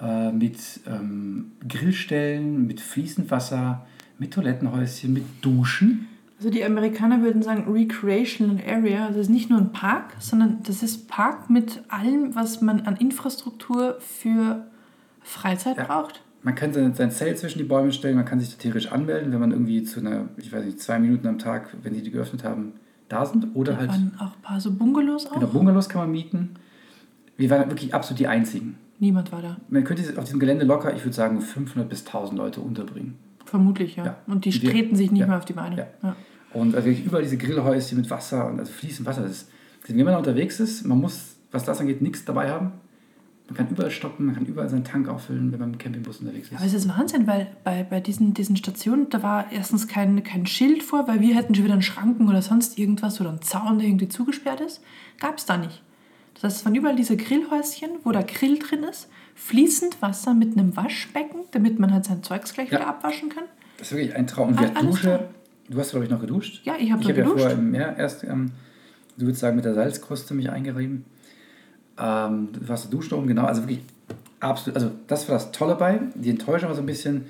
S2: äh, mit ähm, Grillstellen, mit fließend Wasser, mit Toilettenhäuschen, mit Duschen.
S1: Also die Amerikaner würden sagen Recreational Area. Das ist nicht nur ein Park, sondern das ist Park mit allem, was man an Infrastruktur für Freizeit
S2: Ja.
S1: braucht.
S2: Man kann sein, sein Zelt zwischen die Bäume stellen, man kann sich theoretisch anmelden, wenn man irgendwie zu einer, ich weiß nicht, zwei Minuten am Tag, wenn die die geöffnet haben, da sind. Oder
S1: Da
S2: halt
S1: auch ein paar so Bungalows auch.
S2: genau, Bungalows kann man mieten. Wir waren wirklich absolut die Einzigen.
S1: Niemand war da.
S2: Man könnte auf diesem Gelände locker, ich würde sagen, 500 bis 1000 Leute unterbringen.
S1: Vermutlich, ja.
S2: Ja.
S1: Und die treten sich nicht
S2: ja.
S1: mehr auf die Beine.
S2: Ja. Und also wirklich überall diese Grillhäuschen mit Wasser und also fließend Wasser. Das ist, wenn man da unterwegs ist, man muss, was das angeht, nichts dabei haben. Man kann überall stoppen, man kann überall seinen Tank auffüllen, wenn man mit dem Campingbus unterwegs
S1: Aber
S2: ist.
S1: es ist Wahnsinn, weil bei, bei diesen, diesen Stationen, da war erstens kein, kein Schild vor, weil wir hätten schon wieder einen Schranken oder sonst irgendwas oder einen Zaun, der irgendwie zugesperrt ist. Gab es da nicht. Das heißt, es waren überall diese Grillhäuschen, wo der Grill drin ist, fließend Wasser mit einem Waschbecken, damit man halt sein Zeugs gleich
S2: Ja.
S1: wieder abwaschen kann.
S2: Das ist wirklich ein Traum. Und wir
S1: Alles klar.
S2: Dusche, du hast, glaube ich, noch geduscht.
S1: Ja, ich habe
S2: Ich
S1: da
S2: habe ja
S1: geduscht.
S2: vorher im Meer erst, ähm, du würdest sagen, mit der Salzkruste mich eingerieben. Ähm, du warst duscht oben, genau. Also wirklich absolut, also das war das Tolle bei. Die Enttäuschung war so ein bisschen,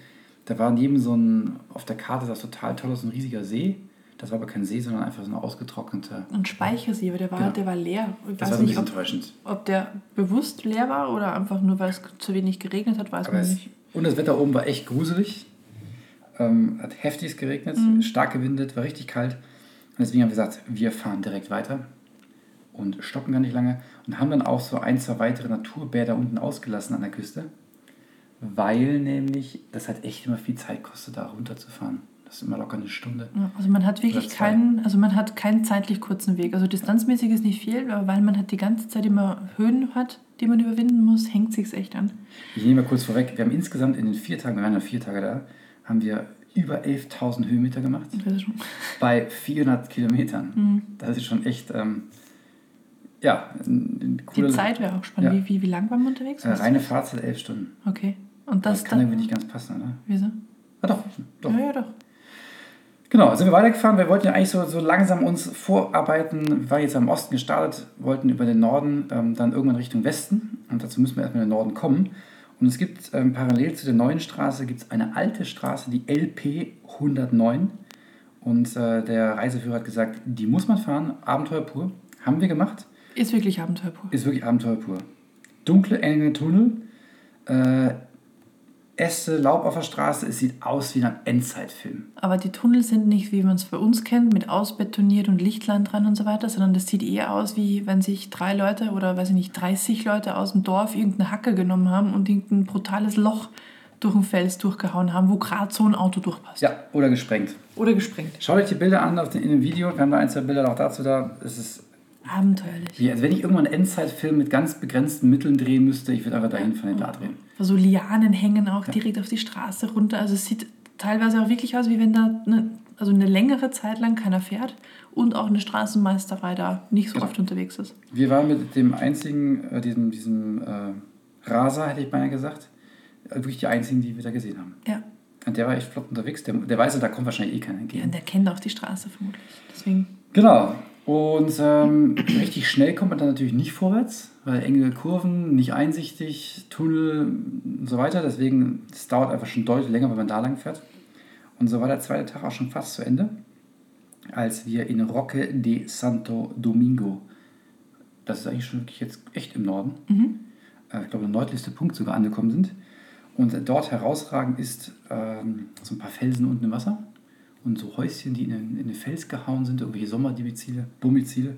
S2: da war neben so ein, auf der Karte es total toll aus, ein riesiger See. Das war aber kein See, sondern einfach so eine ausgetrocknete.
S1: Und Speichersee, aber der war,
S2: Genau.
S1: der war leer. Ich
S2: Das war ein
S1: nicht,
S2: bisschen
S1: ob,
S2: enttäuschend.
S1: ob der bewusst leer war oder einfach nur, weil es zu wenig geregnet hat, weiß
S2: Aber
S1: man
S2: es,
S1: nicht.
S2: und das Wetter oben war echt gruselig. Ähm, hat heftig geregnet,
S1: Mhm.
S2: stark gewindet, war richtig kalt. Und deswegen haben wir gesagt, wir fahren direkt weiter und stoppen gar nicht lange. Und haben dann auch so ein, zwei weitere Naturbäder unten ausgelassen an der Küste. Weil nämlich das halt echt immer viel Zeit kostet, da runterzufahren. Das ist immer locker eine Stunde.
S1: Ja, also man hat wirklich keinen, also man hat keinen zeitlich kurzen Weg. Also distanzmäßig ist nicht viel, aber weil man halt die ganze Zeit immer Höhen hat, die man überwinden muss, hängt sich's echt an.
S2: Ich nehme mal kurz vorweg, wir haben insgesamt in den vier Tagen, wir waren ja vier Tage da, haben wir über 11.000 Höhenmeter gemacht.
S1: Das ist schon,
S2: bei 400 Kilometern.
S1: Mhm.
S2: Das ist schon echt, ähm, ja, ein, ein
S1: die Zeit wäre auch spannend.
S2: Ja.
S1: Wie, wie, wie lang waren wir unterwegs?
S2: Äh, reine Fahrzeit elf Stunden.
S1: Okay. Und das,
S2: Das, kann irgendwie nicht ganz passen, oder?
S1: Wieso?
S2: Ah, doch, doch.
S1: Ja, ja, doch.
S2: Genau, sind wir weitergefahren. Wir wollten ja eigentlich so, so langsam uns vorarbeiten. Wir waren jetzt am Osten gestartet, wollten über den Norden, ähm, dann irgendwann Richtung Westen. Und dazu müssen wir erstmal in den Norden kommen. Und es gibt ähm, parallel zu der neuen Straße gibt es eine alte Straße, die LP 109. Und äh, der Reiseführer hat gesagt, die muss man fahren, Abenteuer pur. Haben wir gemacht.
S1: Ist wirklich Abenteuer pur.
S2: Ist wirklich Abenteuer pur. Dunkle, enge Tunnel, äh, Äste, Laub auf der Straße. Es sieht aus wie in einem Endzeitfilm.
S1: Aber die Tunnel sind nicht, wie man es bei uns kennt, mit ausbetoniert und Lichtlein dran und so weiter, sondern das sieht eher aus, wie wenn sich drei Leute oder weiß ich nicht, 30 Leute aus dem Dorf irgendeine Hacke genommen haben und irgendein brutales Loch durch ein Fels durchgehauen haben, wo gerade so ein Auto durchpasst.
S2: Ja, oder gesprengt.
S1: Oder gesprengt.
S2: Schaut euch die Bilder an auf den, in dem Video. Wir haben da ein, zwei Bilder auch dazu da. Es ist
S1: Abenteuerlich.
S2: wie, als wenn ich irgendwann einen Endzeitfilm mit ganz begrenzten Mitteln drehen müsste. Ich würde einfach dahin von den da drehen.
S1: So Lianen hängen auch direkt auf die Straße runter. Also es sieht teilweise auch wirklich aus, wie wenn da eine, also eine längere Zeit lang keiner fährt und auch eine Straßenmeisterei da nicht so
S2: Genau.
S1: oft unterwegs ist.
S2: Wir waren mit dem einzigen, äh, diesem, diesem äh, Raser, hätte ich beinahe gesagt, äh, wirklich die einzigen, die wir da gesehen haben.
S1: Ja.
S2: Und der war echt flott unterwegs. Der, der weiß, ja, da kommt wahrscheinlich eh keiner
S1: ja,
S2: entgegen.
S1: und der kennt auch die Straße vermutlich. Deswegen.
S2: Genau. Und ähm, richtig schnell kommt man dann natürlich nicht vorwärts, weil enge Kurven, nicht einsichtig, Tunnel und so weiter. Deswegen, es dauert einfach schon deutlich länger, wenn man da lang fährt. Und so war der zweite Tag auch schon fast zu Ende, als wir in Roque de Santo Domingo, das ist eigentlich schon wirklich jetzt echt im Norden, äh, ich glaube der nördlichste Punkt sogar angekommen sind. Und dort herausragend ist ähm, so ein paar Felsen unten im Wasser und so Häuschen, die in den, in den Fels gehauen sind, irgendwelche Sommerdomizile, Domizile.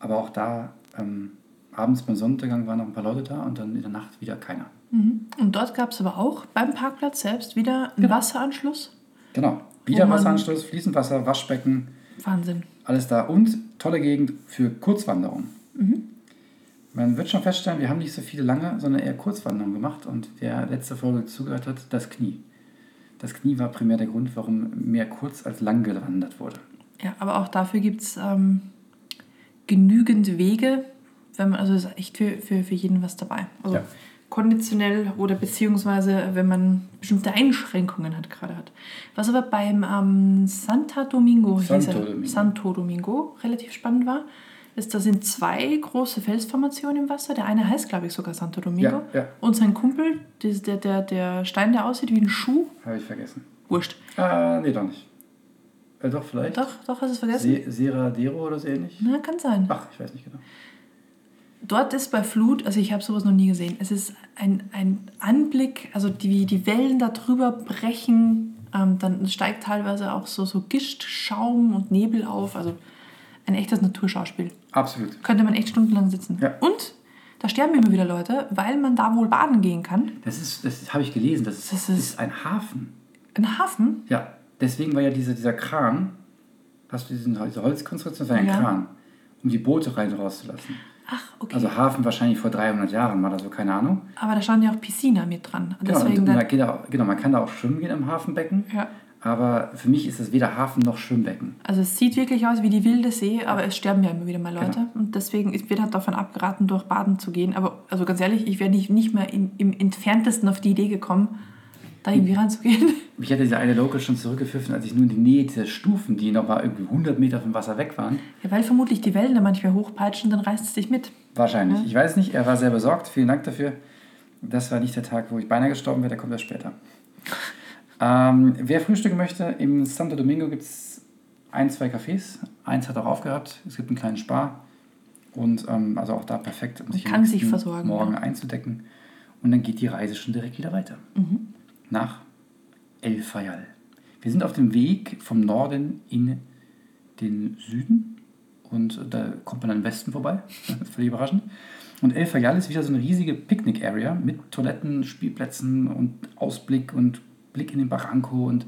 S2: Aber auch da ähm, abends beim Sonnenuntergang waren noch ein paar Leute da und dann in der Nacht wieder keiner.
S1: Mhm. Und dort gab es aber auch beim Parkplatz selbst wieder einen Wasseranschluss.
S2: Genau. Wieder
S1: Wo man-
S2: Wasseranschluss, fließend Wasser, Waschbecken,
S1: Wahnsinn.
S2: alles da. Und tolle Gegend für Kurzwanderung. Man wird schon feststellen, wir haben nicht so viele lange, sondern eher Kurzwanderungen gemacht. Und wer letzte Folge zugehört hat, das Knie. Das Knie war primär der Grund, warum mehr kurz als lang gewandert wurde.
S1: Ja, aber auch dafür gibt es ähm, genügend Wege. Wenn man, also ist echt für, für, für jeden was dabei. Also
S2: Ja.
S1: konditionell oder beziehungsweise wenn man bestimmte Einschränkungen hat, gerade hat. Was aber beim ähm, Santa Domingo,
S2: Santo
S1: hieß
S2: Domingo.
S1: Santo Domingo relativ spannend war, ist, da sind zwei große Felsformationen im Wasser. Der eine heißt, glaube ich, sogar Santo Domingo.
S2: Ja, ja.
S1: Und sein Kumpel, der, der, der Stein, der aussieht wie ein Schuh,
S2: Habe ich vergessen.
S1: wurscht.
S2: Ah, nee, doch nicht. Äh, doch, vielleicht.
S1: Doch, doch, hast du es vergessen?
S2: Se Seradero oder so ähnlich?
S1: Na, kann sein.
S2: Ach, ich weiß nicht genau.
S1: Dort ist bei Flut, also ich habe sowas noch nie gesehen, es ist ein, ein Anblick, also die, die Wellen da drüber brechen, ähm, dann steigt teilweise auch so, so Gischt, Schaum und Nebel auf, also ein echtes Naturschauspiel.
S2: Absolut.
S1: Könnte man echt stundenlang sitzen.
S2: Ja.
S1: Und da sterben immer wieder Leute, weil man da wohl baden gehen kann.
S2: Das ist, das habe ich gelesen, das,
S1: Das
S2: ist,
S1: ist-
S2: ein Hafen.
S1: Ein Hafen,
S2: Ja, deswegen war ja dieser, dieser Kran, hast du diesen, diese Holzkonstruktion, das war ein
S1: Ja.
S2: Kran, um die Boote rein und rauszulassen.
S1: ach okay,
S2: Also Hafen wahrscheinlich vor 300 Jahren war das so, keine Ahnung.
S1: aber da stand ja auch Piscina mit dran.
S2: Genau,
S1: Deswegen
S2: und geht auch, genau, man kann da auch schwimmen gehen im Hafenbecken,
S1: ja.
S2: Aber für mich ist das weder Hafen noch Schwimmbecken.
S1: Also es sieht wirklich aus wie die wilde See, aber es sterben ja immer wieder mal Leute.
S2: Genau.
S1: Und deswegen ist- wird halt davon abgeraten, durch Baden zu gehen. Aber also ganz ehrlich, ich wäre nicht, nicht mehr im, im entferntesten auf die Idee gekommen, da irgendwie reinzugehen.
S2: Mich hätte dieser eine Local schon zurückgepfiffen, als ich nur in die Nähe der Stufen, die noch mal irgendwie 100 Meter vom Wasser weg waren.
S1: Ja, weil vermutlich die Wellen da manchmal hochpeitschen, dann reißt es dich mit.
S2: Wahrscheinlich. Ich weiß nicht, er war sehr besorgt. Vielen Dank dafür. Das war nicht der Tag, wo ich beinahe gestorben wäre, der kommt erst später. Ähm, wer frühstücken möchte, im Santo Domingo gibt es ein, zwei Cafés. Eins hat auch aufgehabt. Es gibt einen kleinen Spar. Und ähm, also auch da perfekt, um sich
S1: kann sich versorgen,
S2: Morgen
S1: ja.
S2: einzudecken. Und dann geht die Reise schon direkt wieder weiter.
S1: Mhm.
S2: Nach El Fayal. Wir sind auf dem Weg vom Norden in den Süden. Und da kommt man dann im Westen vorbei. Völlig überraschend. Und El Fayal ist wieder so eine riesige Picknick-Area mit Toiletten, Spielplätzen und Ausblick und Blick in den Barranco und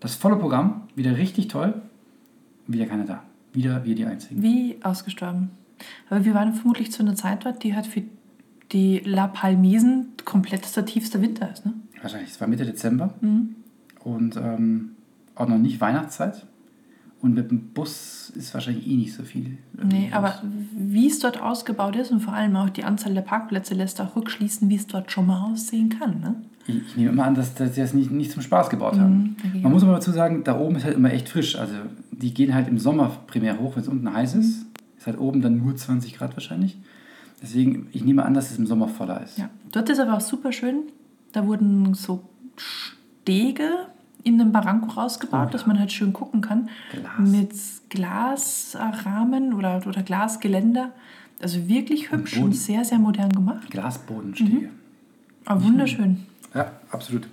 S2: das volle Programm. Wieder richtig toll. Wieder keiner da. Wieder wir die Einzigen.
S1: Wie ausgestorben. Aber wir waren vermutlich zu einer Zeit dort, die halt für die La Palmisen komplett der tiefste Winter ist. Ne?
S2: Wahrscheinlich. Es war Mitte Dezember
S1: Mhm.
S2: und ähm, auch noch nicht Weihnachtszeit. Und mit dem Bus ist wahrscheinlich eh nicht so viel.
S1: Nee, aber wie es dort ausgebaut ist und vor allem auch die Anzahl der Parkplätze lässt auch rückschließen, wie es dort schon mal aussehen kann. Ne?
S2: Ich, ich nehme immer an, dass, dass sie das nicht, nicht zum Spaß gebaut haben.
S1: Mhm, ich
S2: Man muss aber dazu sagen, da oben ist halt immer echt frisch. Also die gehen halt im Sommer primär hoch, wenn es unten heiß ist. Ist halt oben dann nur 20 Grad wahrscheinlich. Deswegen, ich nehme an, dass es im Sommer voller ist.
S1: Ja. Dort ist aber auch super schön. Da wurden so Stege in den Barranco rausgebaut,
S2: Oh ja.
S1: dass man halt schön gucken kann.
S2: Glas.
S1: Mit Glasrahmen oder, oder Glasgeländer. Also wirklich hübsch
S2: Boden.
S1: und sehr, sehr modern gemacht.
S2: Glasbodenstege.
S1: Aber wunderschön.
S2: Ja, absolut.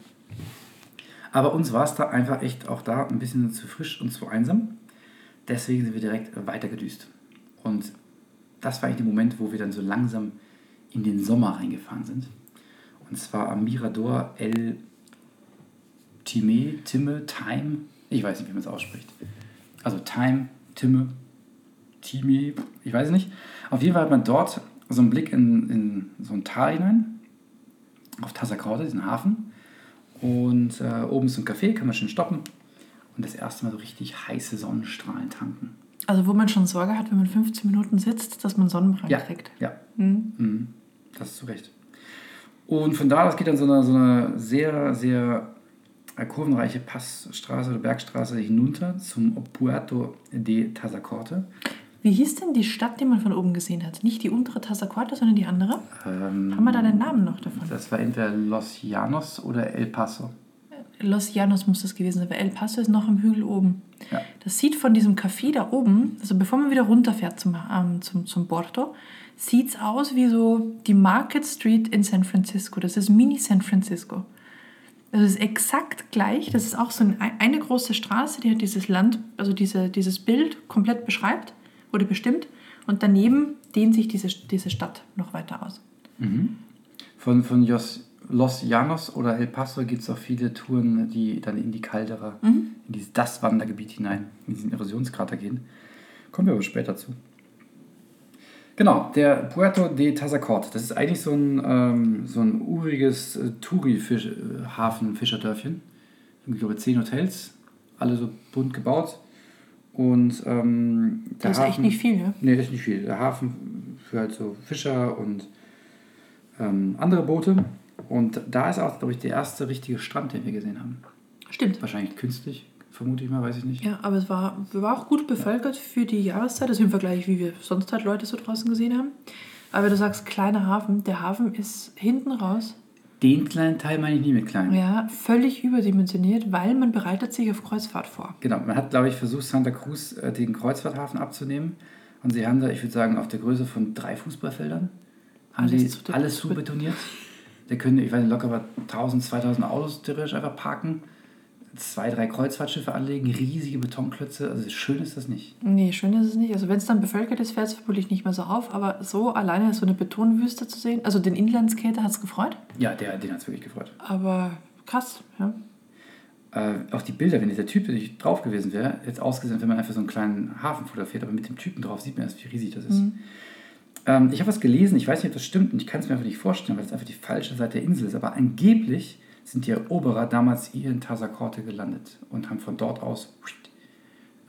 S2: Aber uns war es da einfach echt auch da ein bisschen zu frisch und zu einsam. Deswegen sind wir direkt weitergedüst. Und das war eigentlich der Moment, wo wir dann so langsam in den Sommer reingefahren sind. Und zwar am Mirador El Time, Timme, Time. Ich weiß nicht, wie man es ausspricht. Also Time, Timme, Time, ich weiß nicht. Auf jeden Fall hat man dort so einen Blick in, in so ein Tal hinein auf Tazacorte, diesen Hafen. Und äh, oben ist so ein Café, kann man schön stoppen. Und das erste Mal so richtig heiße Sonnenstrahlen tanken.
S1: Also wo man schon Sorge hat, wenn man 15 Minuten sitzt, dass man Sonnenbrand
S2: Ja,
S1: kriegt.
S2: ja,
S1: Mhm.
S2: mhm. das ist zu Recht. Und von da aus geht dann so eine, so eine sehr, sehr äh, kurvenreiche Passstraße oder Bergstraße hinunter zum Puerto de Tazacorte.
S1: Wie hieß denn die Stadt, die man von oben gesehen hat? Nicht die untere Tazacorte, sondern die andere?
S2: Ähm,
S1: Haben wir da den Namen noch davon?
S2: das war entweder Los Llanos oder El Paso.
S1: Los Llanos muss das gewesen sein, weil El Paso ist noch im Hügel oben.
S2: Ja.
S1: Das sieht von diesem Café da oben, also bevor man wieder runterfährt zum, ähm, zum, zum Porto, sieht es aus wie so die Market Street in San Francisco. Das ist Mini San Francisco. Das ist exakt gleich. Das ist auch so ein, eine große Straße, die hat dieses Land, also diese, dieses Bild komplett beschreibt oder bestimmt. Und daneben dehnt sich diese, diese Stadt noch weiter aus.
S2: Von, von Los, Los Llanos oder El Paso gibt es auch viele Touren, die dann in die Caldera, in dieses, das Wandergebiet hinein, in diesen Erosionskrater gehen. Kommen wir aber später zu. Genau, der Puerto de Tazacorte. Das ist eigentlich so ein, ähm, so ein uriges äh, Touri-Hafen-Fischerdörfchen. Ich glaube, zehn Hotels, alle so bunt gebaut. Und ähm, der
S1: Das ist echt nicht viel, ja?
S2: Nee, ist nicht viel. Der Hafen für halt so Fischer und ähm, andere Boote. Und da ist auch, glaube ich, der erste richtige Strand, den wir gesehen haben.
S1: Stimmt.
S2: Wahrscheinlich künstlich, vermute ich mal, weiß ich nicht.
S1: Ja, aber es war, war auch gut bevölkert für die Jahreszeit, also im Vergleich, wie wir sonst halt Leute so draußen gesehen haben. Aber du sagst kleiner Hafen, der Hafen ist hinten raus,
S2: Den kleinen Teil meine ich nie mit klein.
S1: ja, völlig überdimensioniert, weil man bereitet sich auf Kreuzfahrt vor.
S2: Genau, man hat, glaube ich, versucht, Santa Cruz äh, den Kreuzfahrthafen abzunehmen. Und sie haben da, ich würde sagen, auf der Größe von drei Fußballfeldern, haben
S1: Alles
S2: sie
S1: zu-
S2: alles zu betoniert. Da können, ich weiß nicht, locker mal 1000, 2000 Autos theoretisch einfach parken, zwei, drei Kreuzfahrtschiffe anlegen, riesige Betonklötze. Also schön ist das nicht.
S1: Nee, schön ist es nicht. Also wenn es dann bevölkert ist, fällt es vermutlich nicht mehr so auf. Aber so alleine so eine Betonwüste zu sehen, also den Inlandskater hat es gefreut.
S2: Ja, der, den hat es wirklich gefreut.
S1: Aber krass, ja.
S2: Äh, auch die Bilder, wenn dieser Typ nicht drauf gewesen wäre, jetzt ausgesehen, wenn man einfach so einen kleinen Hafen fotografiert, aber mit dem Typen drauf sieht man erst, wie riesig das ist. Ähm, ich habe was gelesen, ich weiß nicht, ob das stimmt und ich kann es mir einfach nicht vorstellen, weil es einfach die falsche Seite der Insel ist, aber angeblich sind die Eroberer damals hier in Tazakorte gelandet und haben von dort aus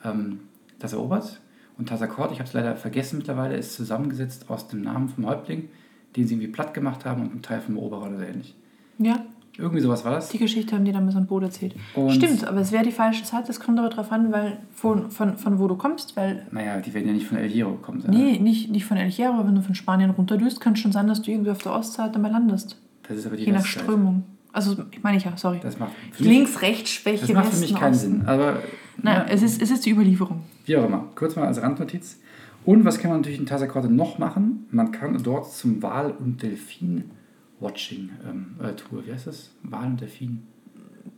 S2: ähm, das erobert. Und Tazakorte, ich habe es leider vergessen mittlerweile, ist zusammengesetzt aus dem Namen vom Häuptling, den sie irgendwie platt gemacht haben und einem Teil vom Eroberer oder so ähnlich.
S1: Ja,
S2: Irgendwie sowas war das.
S1: die Geschichte haben die damals am Boot erzählt.
S2: Und-
S1: Stimmt, aber es wäre die falsche Zeit. Das kommt aber darauf an, weil von, von, von wo du kommst, weil
S2: Naja, die werden ja nicht von El Hierro gekommen sein.
S1: Nee, nicht, nicht von El Hierro, aber wenn du von Spanien runterdüst, kann es schon sein, dass du irgendwie auf der Ostseite mal landest.
S2: Das ist aber die
S1: Je nach. Strömung. Also, ich meine ich ja, sorry.
S2: Das macht für mich,
S1: Links, rechts, Schwäche,
S2: das macht für mich keinen. Sinn. Aber
S1: Nein,
S2: ja,
S1: es, ist, es ist die Überlieferung.
S2: wie auch immer. Kurz mal als Randnotiz. Und was kann man natürlich in Tazakorte noch machen? Man kann dort zum Wal- und Delfin-Watching ähm, äh, wie heißt das? Wal- und Delfin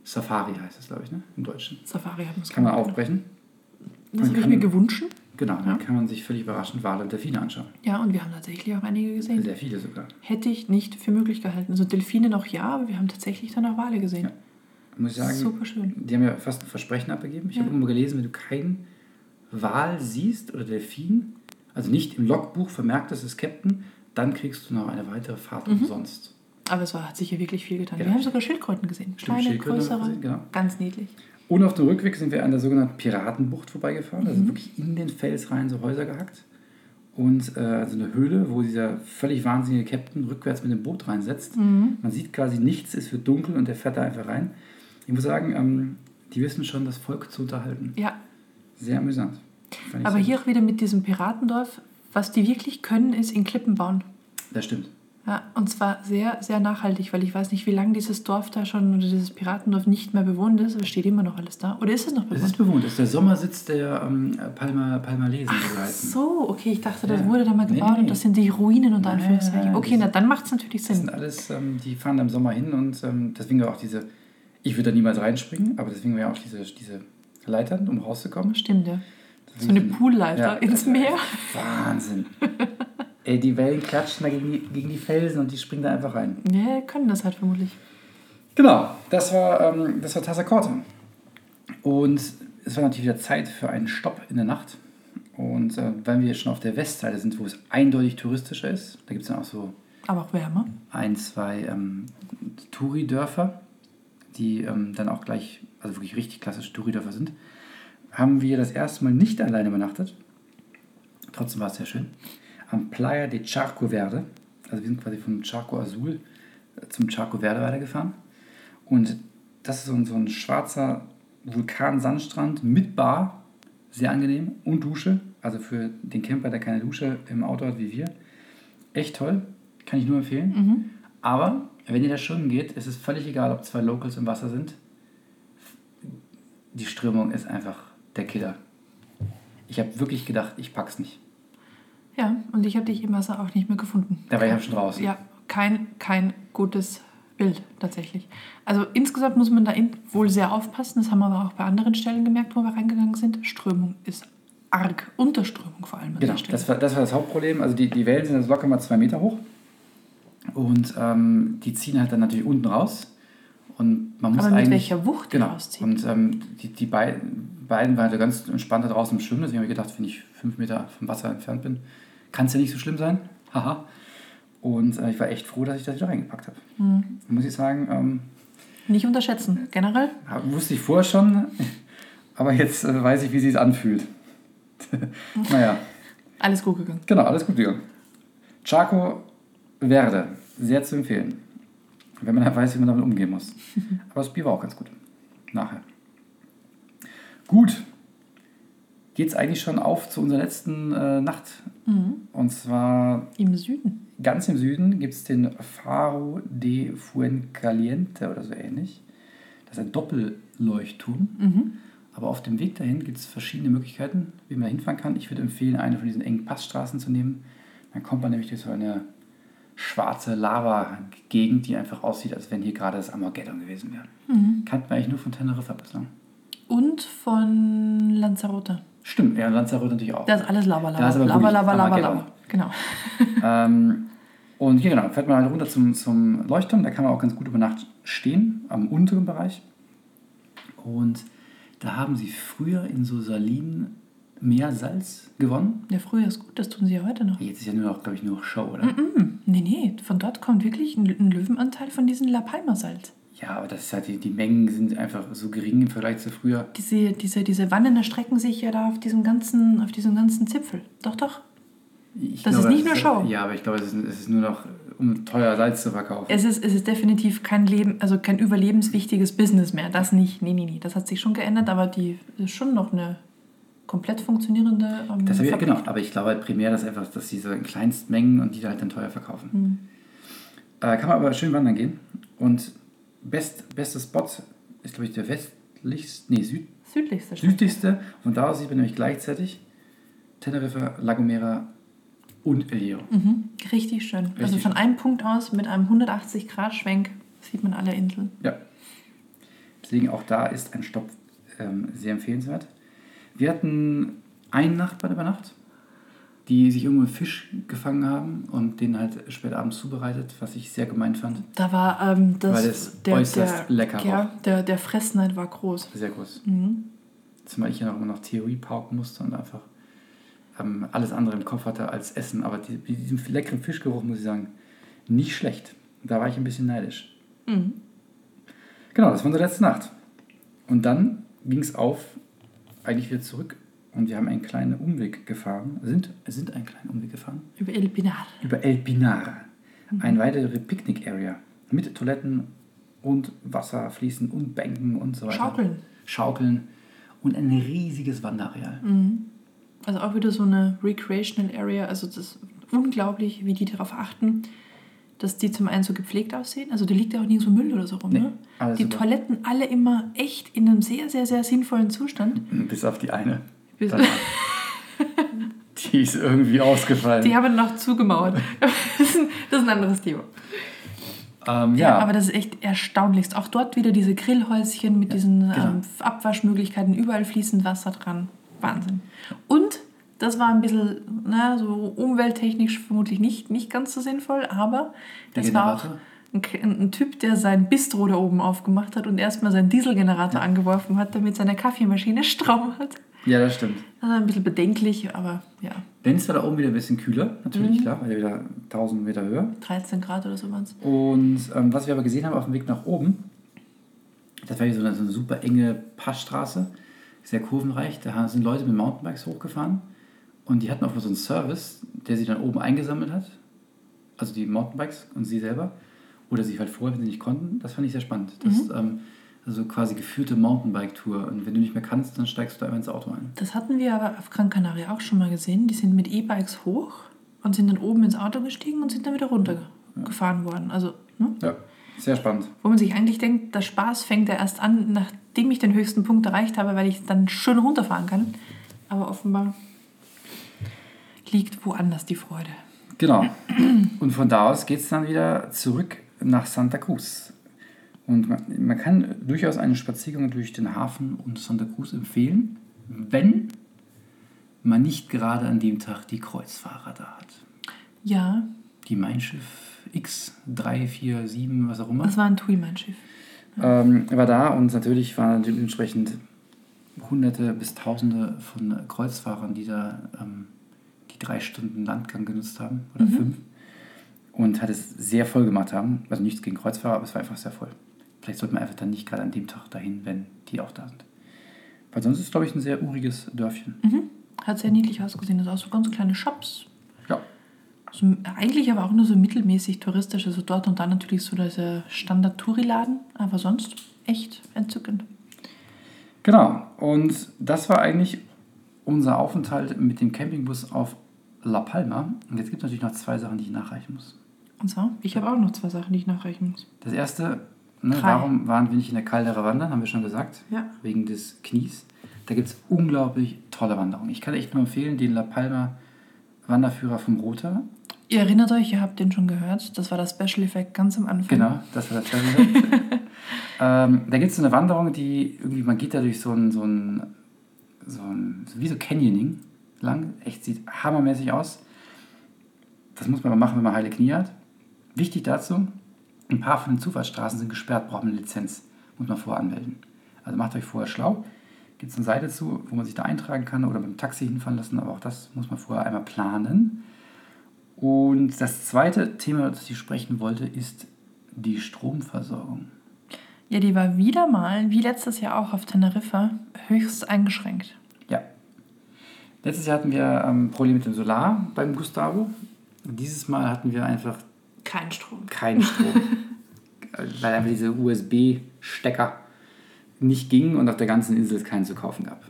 S2: Safari heißt das, glaube ich, ne? im Deutschen.
S1: Safari hat man es
S2: Kann man aufbrechen.
S1: Das habe ich mir gewünscht.
S2: Genau, dann
S1: Ja.
S2: kann man sich völlig überraschend Wale und Delfine anschauen.
S1: Ja, und wir haben tatsächlich auch einige gesehen.
S2: Sehr viele sogar.
S1: Hätte ich nicht für möglich gehalten. Also Delfine noch ja, aber wir haben tatsächlich dann auch Wale gesehen.
S2: Ja. Muss ich sagen,
S1: Super schön.
S2: Die haben ja fast ein Versprechen abgegeben. Ich
S1: Ja.
S2: habe irgendwo gelesen, wenn du keinen Wal siehst oder Delfin, also nicht im Logbuch vermerkt, das ist Captain, dann kriegst du noch eine weitere Fahrt
S1: Mhm.
S2: umsonst.
S1: Aber es war, hat sich hier wirklich viel getan.
S2: Ja.
S1: Wir haben sogar Schildkröten gesehen. Kleine, größere.
S2: gesehen, genau.
S1: Ganz niedlich.
S2: Und auf dem Rückweg sind wir an der sogenannten Piratenbucht vorbeigefahren.
S1: Mhm.
S2: Also wirklich in den Fels rein so Häuser gehackt. Und äh, also eine Höhle, wo dieser völlig wahnsinnige Captain rückwärts mit dem Boot reinsetzt.
S1: Mhm.
S2: Man sieht quasi nichts, es wird dunkel und der fährt da einfach rein. Ich muss sagen, ähm, die wissen schon, das Volk zu unterhalten.
S1: Ja,
S2: Sehr amüsant.
S1: Aber
S2: sehr
S1: hier
S2: gut.
S1: auch wieder mit diesem Piratendorf. Was die wirklich können, ist in Klippen bauen.
S2: Das stimmt.
S1: Ja, und zwar sehr, sehr nachhaltig, weil ich weiß nicht, wie lange dieses Dorf da schon oder dieses Piratendorf nicht mehr bewohnt ist. Aber steht immer noch alles da? Oder ist es noch
S2: Es
S1: bewohnt?
S2: ist bewohnt. Das ist der Sommersitz der ähm, Palma, Palmalesen. heißen.
S1: So, okay, ich dachte, das
S2: Ja.
S1: wurde da mal
S2: Nee,
S1: gebaut
S2: nee.
S1: und das sind die Ruinen
S2: Nein,
S1: Anführungszeichen. Okay,
S2: die
S1: na
S2: sind-
S1: dann macht es natürlich
S2: Das sind
S1: Sinn.
S2: alles, ähm, die fahren da im Sommer hin und ähm, deswegen auch diese, ich würde da niemals reinspringen, aber deswegen wäre auch diese, diese Leitern, um rauszukommen.
S1: Stimmt, ja. So
S2: Deswegen
S1: eine
S2: sind-
S1: Poolleiter
S2: Ja,
S1: ins Meer.
S2: Wahnsinn. Ey, die Wellen klatschen da gegen die, gegen die Felsen und die springen da einfach rein.
S1: Ja, können das halt vermutlich.
S2: Genau, das war, ähm, das war Tazakorte. Und es war natürlich wieder Zeit für einen Stopp in der Nacht. Und äh, weil wir schon auf der Westseite sind, wo es eindeutig touristischer ist, da gibt es dann auch so
S1: Aber auch wärmer.
S2: ein, zwei ähm, Touri-Dörfer, die ähm, dann auch gleich, also wirklich richtig klassische Touri-Dörfer sind, haben wir das erste Mal nicht alleine übernachtet. Trotzdem war es sehr schön. Am Playa de Charco Verde, also wir sind quasi vom Charco Azul äh, zum Charco Verde weitergefahren. Und das ist so ein, so ein schwarzer Vulkansandstrand mit Bar, sehr angenehm und Dusche. Also für den Camper, der keine Dusche im Auto hat wie wir. Echt toll, kann ich nur empfehlen. Aber wenn ihr da schwimmen geht, ist es völlig egal, ob zwei Locals im Wasser sind. Die Strömung ist einfach der Killer. Ich habe wirklich gedacht, ich pack's nicht.
S1: Ja, und ich habe dich im Wasser auch nicht mehr gefunden.
S2: Da war ich schon draußen.
S1: Ja, kein, kein gutes Bild tatsächlich. Also insgesamt muss man da wohl sehr aufpassen. Das haben wir aber auch bei anderen Stellen gemerkt, wo wir reingegangen sind. Strömung ist arg. Unterströmung vor allem an
S2: Genau, das war, das war das Hauptproblem. Also die, die Wellen sind jetzt locker mal zwei Meter hoch. Und ähm, die ziehen halt dann natürlich unten raus. Und man muss
S1: aber mit
S2: eigentlich.
S1: welcher Wucht die
S2: Genau.
S1: rausziehen.
S2: Und ähm, die, die beid, beiden waren halt ganz entspannt da draußen im Schwimmen. Deswegen habe ich gedacht, wenn ich fünf Meter vom Wasser entfernt bin, kann es ja nicht so schlimm sein. Haha. Und äh, ich war echt froh, dass ich das wieder reingepackt habe.
S1: Mhm.
S2: Muss ich sagen, ähm,
S1: Nicht unterschätzen. Generell
S2: wusste ich vorher schon, aber jetzt äh, weiß ich, wie sie es anfühlt. naja,
S1: alles gut gegangen.
S2: genau, alles gut gegangen. Chaco Verde. sehr zu empfehlen. Wenn man halt weiß, wie man damit umgehen muss. Aber das Bier war auch ganz gut. Nachher. Gut. Geht's eigentlich schon auf zu unserer letzten äh, Nacht. Und zwar
S1: Im Süden.
S2: ganz im Süden gibt es den Faro de Fuencaliente oder so ähnlich. Das ist ein Doppelleuchtturm. Aber auf dem Weg dahin gibt es verschiedene Möglichkeiten, wie man da hinfahren kann. Ich würde empfehlen, eine von diesen engen Passstraßen zu nehmen. Dann kommt man nämlich durch so eine schwarze Lava-Gegend, die einfach aussieht, als wenn hier gerade das Armageddon gewesen wäre. Kannte man eigentlich nur von Teneriffa bislang.
S1: Und von Lanzarote.
S2: Stimmt, ja, und Lanzarote natürlich auch.
S1: Da ist alles Lava, Lava. Lava, Lava, Lava,
S2: Armageddon.
S1: Lava. Genau.
S2: Ähm, und hier genau, fährt man halt runter zum, zum Leuchtturm. Da kann man auch ganz gut über Nacht stehen, am unteren Bereich. Und da haben sie früher in so Salinen Meersalz gewonnen.
S1: Ja, früher ist gut, das tun sie ja heute noch.
S2: Jetzt ist ja nur noch, glaube ich, nur noch Show, oder?
S1: Mm, nee, nee, von dort kommt wirklich ein, ein Löwenanteil von diesem La Palma-Salz.
S2: Ja, aber das ist halt, die, die Mengen sind einfach so gering im Vergleich zu früher.
S1: Diese, diese, diese Wannen erstrecken sich ja da auf diesem ganzen, auf diesem ganzen Zipfel. Doch, doch.
S2: Ich
S1: Das ist nicht nur Show.
S2: Ja, aber ich glaube, es ist, es ist nur noch, um teuer Salz zu verkaufen.
S1: Es ist, es ist definitiv kein Leben, also kein überlebenswichtiges Business mehr. Das nicht. Nee, nee, nee. Das hat sich schon geändert, aber die ist schon noch eine komplett funktionierende ähm,
S2: Das habe ich, genau, aber ich glaube halt primär, dass einfach, dass sie so in Kleinstmengen und die da halt dann teuer verkaufen.
S1: Hm.
S2: Äh, kann man aber schön wandern gehen. Und best, bester Spot ist, glaube ich, der westlichste, nee, süd,
S1: Südlichste
S2: südlichste. Von da sieht man nämlich gleichzeitig Teneriffa, La Gomera und El Hierro.
S1: Mhm. Richtig schön. also
S2: Richtig
S1: von einem Punkt aus mit einem 180-Grad-Schwenk sieht man alle Inseln.
S2: Ja. Deswegen auch da ist ein Stopp ähm, sehr empfehlenswert. Wir hatten einen Nachbarn über Nacht, die sich irgendwo einen Fisch gefangen haben und den halt spät abends zubereitet, was ich sehr gemein fand.
S1: Da war ähm, das,
S2: Weil es äußerst lecker
S1: ja, der, der Fressneid war groß.
S2: Sehr groß.
S1: Mhm.
S2: Zumal ich ja noch immer noch Theorie pauken musste und einfach ähm, alles andere im Kopf hatte als Essen. Aber die, diesem leckeren Fischgeruch, muss ich sagen, nicht schlecht. Da war ich ein bisschen neidisch.
S1: Mhm.
S2: Genau, das war unsere letzte Nacht. Und dann ging es auf, eigentlich wieder zurück. Und wir haben einen kleinen Umweg gefahren, sind, sind einen kleinen Umweg gefahren,
S1: Über El Pinar.
S2: über El Pinar. Eine weitere Picknick-Area mit Toiletten und Wasser fließen und Bänken und so weiter.
S1: Schaukeln.
S2: Schaukeln und ein riesiges Wanderareal.
S1: Also auch wieder so eine Recreational Area. Also das ist unglaublich, wie die darauf achten, dass die zum einen so gepflegt aussehen. Also da liegt ja auch nirgendwo Müll oder so rum.
S2: Nee,
S1: ne? Die
S2: super.
S1: Toiletten alle immer echt in einem sehr, sehr, sehr sinnvollen Zustand.
S2: Bis auf die eine. Die ist irgendwie ausgefallen.
S1: Die haben noch zugemauert. Das ist ein, das ist ein anderes Thema.
S2: ähm,
S1: Ja,
S2: ja,
S1: aber das ist echt erstaunlichst. Auch dort wieder diese Grillhäuschen mit diesen
S2: genau.
S1: ähm, Abwaschmöglichkeiten, überall fließend Wasser dran. Wahnsinn. Und das war ein bisschen, na, so umwelttechnisch vermutlich nicht, nicht ganz so sinnvoll, aber
S2: Der
S1: es war auch
S2: Generator?
S1: ein, ein Typ, der sein Bistro da oben aufgemacht hat und erstmal seinen Dieselgenerator angeworfen hat, damit seine Kaffeemaschine Strom hat.
S2: Ja, das stimmt.
S1: War ein bisschen bedenklich, aber ja,
S2: Dennis war da oben wieder ein bisschen kühler, natürlich, klar, weil er wieder 1000 Meter höher.
S1: 13 Grad oder so waren es.
S2: Und ähm, was wir aber gesehen haben auf dem Weg nach oben, das war hier so eine, so eine super enge Passstraße, sehr kurvenreich. Da sind Leute mit Mountainbikes hochgefahren und die hatten auch so einen Service, der sie dann oben eingesammelt hat. Also die Mountainbikes und sie selber. Oder sie halt vorher, wenn sie nicht konnten. Das fand ich sehr spannend. Das ähm, also quasi geführte Mountainbike-Tour. Und wenn du nicht mehr kannst, dann steigst du einfach ins Auto ein.
S1: Das hatten wir aber auf Gran Canaria auch schon mal gesehen. Die sind mit E-Bikes hoch und sind dann oben ins Auto gestiegen und sind dann wieder runtergefahren worden. Also, ne?
S2: Ja, sehr spannend.
S1: wo man sich eigentlich denkt, der Spaß fängt ja erst an, nachdem ich den höchsten Punkt erreicht habe, weil ich dann schön runterfahren kann. Aber offenbar liegt woanders die Freude.
S2: Genau. Und von da aus geht es dann wieder zurück nach Santa Cruz. Und man, man kann durchaus eine Spaziergang durch den Hafen und Santa Cruz empfehlen, wenn man nicht gerade an dem Tag die Kreuzfahrer da hat.
S1: Ja,
S2: Die Mein Schiff X347, was auch immer.
S1: das war ein Tui-Mein-Schiff.
S2: ähm, war da und natürlich waren dementsprechend Hunderte bis Tausende von Kreuzfahrern, die da ähm, die drei Stunden Landgang genutzt haben oder fünf und hat es sehr voll gemacht haben. Also nichts gegen Kreuzfahrer, aber es war einfach sehr voll. Vielleicht sollte man einfach dann nicht gerade an dem Tag dahin, wenn die auch da sind. Weil sonst ist es, glaube ich, ein sehr uriges Dörfchen.
S1: Mhm. Hat sehr niedlich ausgesehen. Das sind auch so ganz kleine Shops.
S2: Ja.
S1: So, eigentlich aber auch nur so mittelmäßig touristisch. Also dort und dann natürlich so diese Standard-Touri-Laden, aber sonst echt entzückend.
S2: Genau, und das war eigentlich unser Aufenthalt mit dem Campingbus auf La Palma. Und jetzt gibt es natürlich noch zwei Sachen, die ich nachreichen muss.
S1: Und zwar, ich habe auch noch zwei Sachen, die ich nachreichen muss.
S2: Das erste, ne, warum waren wir nicht in der Caldera wandern, haben wir schon gesagt.
S1: Ja.
S2: Wegen des Knies. Da gibt es unglaublich tolle Wanderungen. Ich kann echt nur empfehlen, den La Palma Wanderführer vom Rota.
S1: Ihr erinnert euch, ihr habt den schon gehört. Das war das Special Effect ganz am Anfang.
S2: Genau, das war das Special. ähm, da gibt es so eine Wanderung, die irgendwie, man geht da durch so ein, so ein, so ein, wie so Canyoning lang. Echt sieht hammermäßig aus. Das muss man aber machen, wenn man heile Knie hat. Wichtig dazu, ein paar von den Zufahrtsstraßen sind gesperrt, braucht man eine Lizenz. Muss man vorher anmelden. Also macht euch vorher schlau. Gibt es eine Seite zu, wo man sich da eintragen kann oder mit dem Taxi hinfahren lassen, aber auch das muss man vorher einmal planen. Und das zweite Thema, das ich sprechen wollte, ist die Stromversorgung.
S1: Ja, die war wieder mal, wie letztes Jahr auch auf Teneriffa, höchst eingeschränkt.
S2: Ja. Letztes Jahr hatten wir ähm, Probleme mit dem Solar beim Gustavo. Dieses Mal hatten wir einfach
S1: Kein Strom.
S2: keinen Strom. weil einfach diese USB-Stecker nicht gingen und auf der ganzen Insel es keinen zu kaufen gab.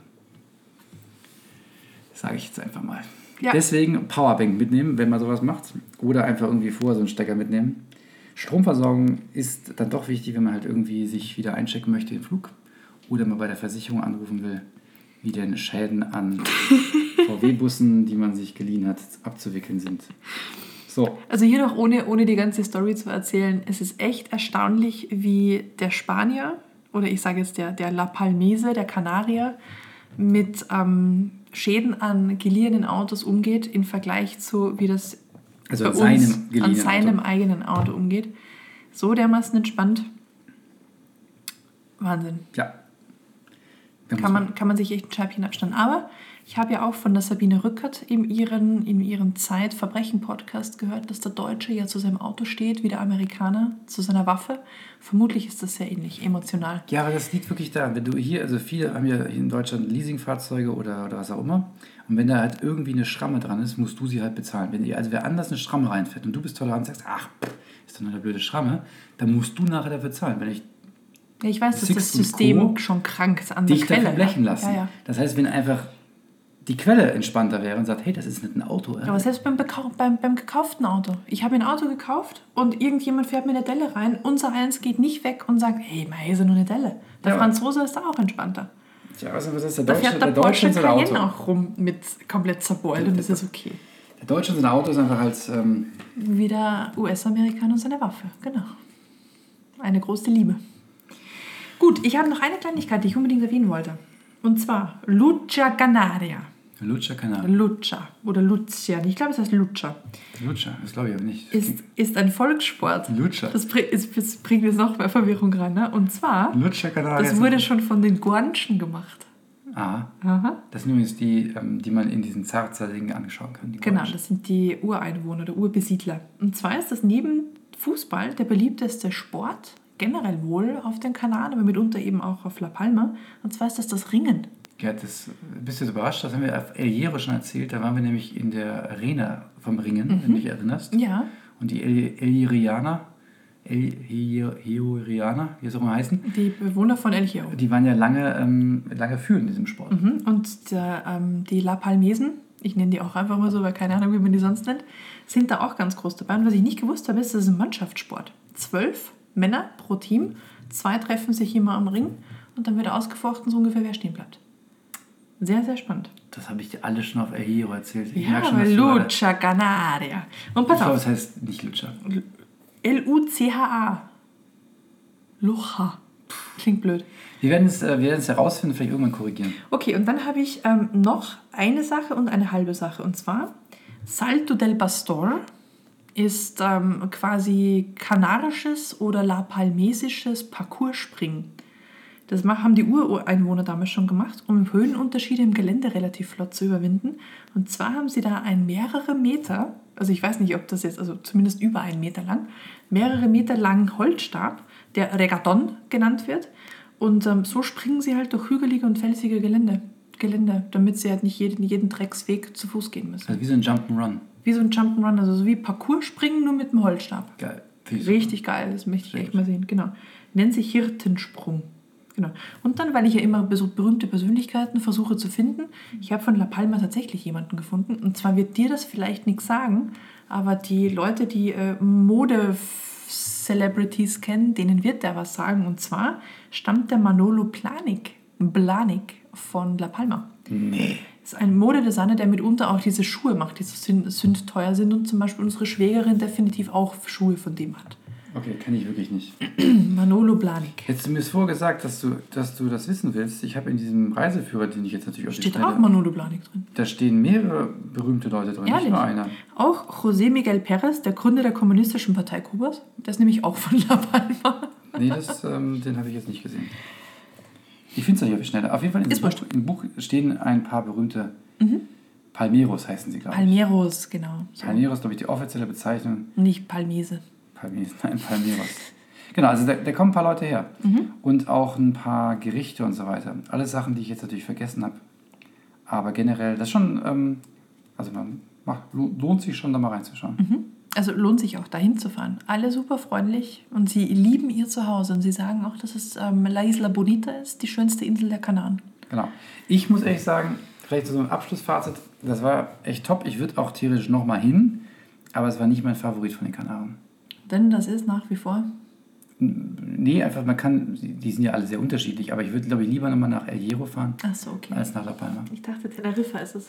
S2: Sage ich jetzt einfach mal.
S1: Ja.
S2: Deswegen Powerbank mitnehmen, wenn man sowas macht. Oder einfach irgendwie vorher so einen Stecker mitnehmen. Stromversorgung ist dann doch wichtig, wenn man halt irgendwie sich wieder einchecken möchte im Flug. Oder man bei der Versicherung anrufen will, wie denn Schäden an VW-Bussen, die man sich geliehen hat, abzuwickeln sind. So,
S1: Also hier noch ohne, ohne die ganze Story zu erzählen, es ist echt erstaunlich, wie der Spanier, oder ich sage jetzt der, der La Palmese, der Kanarier, mit ähm, Schäden an geliehenen Autos umgeht, im Vergleich zu, wie das
S2: Also
S1: bei
S2: an seinem
S1: uns an
S2: geliehenen
S1: seinem
S2: Auto.
S1: eigenen Auto umgeht. So dermaßen entspannt. Wahnsinn.
S2: ja.
S1: Kann man, kann man sich echt ein Scheibchen abstellen. Aber ich habe ja auch von der Sabine Rückert in ihren, in ihrem Zeit-Verbrechen-Podcast gehört, dass der Deutsche ja zu seinem Auto steht, wie der Amerikaner zu seiner Waffe. Vermutlich ist das sehr ähnlich, emotional.
S2: Ja, aber das liegt wirklich daran, wenn du hier, also viele haben ja hier in Deutschland Leasingfahrzeuge oder, oder was auch immer. Und wenn da halt irgendwie eine Schramme dran ist, musst du sie halt bezahlen. Wenn also wer anders eine Schramme reinfährt und du bist tolerant und sagst, ach, ist doch nur eine blöde Schramme, dann musst du nachher dafür zahlen. Wenn ich
S1: Ja, ich weiß, dass das System
S2: Co.
S1: schon krank ist an der
S2: dich
S1: Quelle.
S2: dafür blechen
S1: ja.
S2: lassen.
S1: Ja, ja.
S2: Das heißt, wenn einfach die Quelle entspannter wäre und sagt, hey, das ist nicht ein Auto.
S1: Aber selbst beim, Bekau beim, beim gekauften Auto. Ich habe ein Auto gekauft und irgendjemand fährt mir eine Delle rein. Unser eins geht nicht weg und sagt, hey, hier ist ja nur eine Delle. Der
S2: Ja.
S1: Franzose ist da auch entspannter.
S2: Tja, was ist der
S1: Da
S2: Deutsche?
S1: fährt der,
S2: der
S1: Porsche
S2: Deutsche
S1: Cayenne
S2: Auto.
S1: auch rum mit komplett zerbeult und das ist okay.
S2: Der Deutsche in seinem Auto ist einfach als, ähm,
S1: Wie der US-Amerikaner und seine Waffe, genau. Eine große Liebe. Gut, ich habe noch eine Kleinigkeit, die ich unbedingt erwähnen wollte. Und zwar Lucha Canaria.
S2: Lutscher Kanal.
S1: Lucha oder Lucia. Ich glaube, es heißt Lucha.
S2: Lutscher, das glaube ich aber nicht.
S1: Ist, ist ein Volkssport.
S2: Lutscher.
S1: Das, bring- ist, das bringt jetzt noch mehr Verwirrung rein. Ne? Und zwar,
S2: Kanal.
S1: das wurde schon von den Guanchen gemacht.
S2: Ah,
S1: Aha.
S2: das sind übrigens die, ähm, die man in diesen Zarzer-Dingen anschauen kann.
S1: Genau, das sind die Ureinwohner oder Urbesiedler. Und zwar ist das neben Fußball der beliebteste Sport, generell wohl auf den Kanaren, aber mitunter eben auch auf La Palma. Und zwar ist das das Ringen.
S2: Ja, das bist du jetzt überrascht, das haben wir auf El Hierro schon erzählt. Da waren wir nämlich in der Arena vom Ringen, wenn du dich erinnerst.
S1: Ja,
S2: Und die El Hierrianer, El Hier- Hierrianer, wie es auch immer heißen,
S1: die Bewohner von El Hierro.
S2: die waren ja lange, ähm, lange führend in diesem Sport.
S1: Mhm. Und der, ähm, die La Palmesen, ich nenne die auch einfach mal so, weil keine Ahnung, wie man die sonst nennt, sind da auch ganz groß dabei. Und was ich nicht gewusst habe, ist, das ist ein Mannschaftssport. Zwölf Männer pro Team, zwei treffen sich immer am Ring und dann wird ausgefochten, so ungefähr, wer stehen bleibt. Sehr, sehr spannend.
S2: Das habe ich dir alle schon auf El Hierro erzählt. Ich
S1: Ja,
S2: merke schon, dass
S1: Lucha Canaria. Und
S2: Ich
S1: pass
S2: glaube,
S1: auf,
S2: es heißt nicht Lutscher.
S1: L-U-C-H-A. Lucha. Klingt blöd.
S2: Wir werden es, äh, wir werden es herausfinden, vielleicht irgendwann korrigieren.
S1: Okay, und dann habe ich ähm, noch eine Sache und eine halbe Sache. Und zwar Salto del Pastor ist ähm, quasi kanarisches oder La Palmesisches Parcourspringen. Das haben die Ureinwohner damals schon gemacht, um Höhenunterschiede im Gelände relativ flott zu überwinden. Und zwar haben sie da ein mehrere Meter, also ich weiß nicht, ob das jetzt, also zumindest über einen Meter lang, mehrere Meter langen Holzstab, der Regaton genannt wird. Und ähm, so springen sie halt durch hügelige und felsige Gelände, Gelände damit sie halt nicht jeden, jeden Drecksweg zu Fuß gehen müssen.
S2: Also wie so ein Jump'n'Run.
S1: Wie so ein Jump'n'Run, also so wie Parcours springen, nur mit dem Holzstab.
S2: Geil.
S1: Richtig geil, das möchte ich echt mal sehen. Genau. Nennt sich Hirtensprung. Genau. Und dann, weil ich ja immer so berühmte Persönlichkeiten versuche zu finden, ich habe von La Palma tatsächlich jemanden gefunden. Und zwar wird dir das vielleicht nichts sagen, aber die Leute, die äh, Mode-Celebrities kennen, denen wird der was sagen. Und zwar stammt der Manolo Planik, Blanik von La Palma.
S2: Nee.
S1: Das ist ein Modedesigner, der mitunter auch diese Schuhe macht, die so sünd- sündteuer sind und zum Beispiel unsere Schwägerin definitiv auch Schuhe von dem hat.
S2: Okay, kann ich wirklich nicht.
S1: Manolo Blanik.
S2: Hättest du mir es vorher gesagt, dass du, dass du das wissen willst? Ich habe in diesem Reiseführer, den ich jetzt natürlich die
S1: Steht auch Manolo Blanik drin.
S2: Da stehen mehrere berühmte Leute drin,
S1: Ehrlich?
S2: nicht nur einer.
S1: Auch José Miguel Pérez, der Gründer der Kommunistischen Partei Kubas. Der ist nämlich auch von La Palma.
S2: Nee, das, ähm, den habe ich jetzt nicht gesehen. Ich finde es nicht auf die Schnelle. Auf jeden Fall im Buch, im Buch stehen ein paar berühmte Palmeros, heißen sie, glaube ich.
S1: Palmeros, genau. So.
S2: Palmeros, glaube ich, die offizielle Bezeichnung.
S1: Nicht Palmese.
S2: Palmeros, nein, Palmeros. Genau, also da, da kommen ein paar Leute her. Und auch ein paar Gerichte und so weiter. Alles Sachen, die ich jetzt natürlich vergessen habe. Aber generell, das ist schon, ähm, also man macht, lo- lohnt sich schon, da mal reinzuschauen.
S1: Also lohnt sich auch dahin zu fahren. Alle super freundlich und sie lieben ihr Zuhause und sie sagen auch, dass es ähm, La Isla Bonita ist, die schönste Insel der Kanaren.
S2: Genau. Ich muss ehrlich sagen, vielleicht so ein Abschlussfazit, das war echt top. Ich würde auch theoretisch nochmal hin, aber es war nicht mein Favorit von den Kanaren.
S1: Denn das ist nach wie vor.
S2: Nee, einfach, man kann, die sind ja alle sehr unterschiedlich, aber ich würde, glaube ich, lieber nochmal nach El Hierro fahren,
S1: Ach so, okay.
S2: als nach La Palma.
S1: Ich dachte, Teneriffa ist es.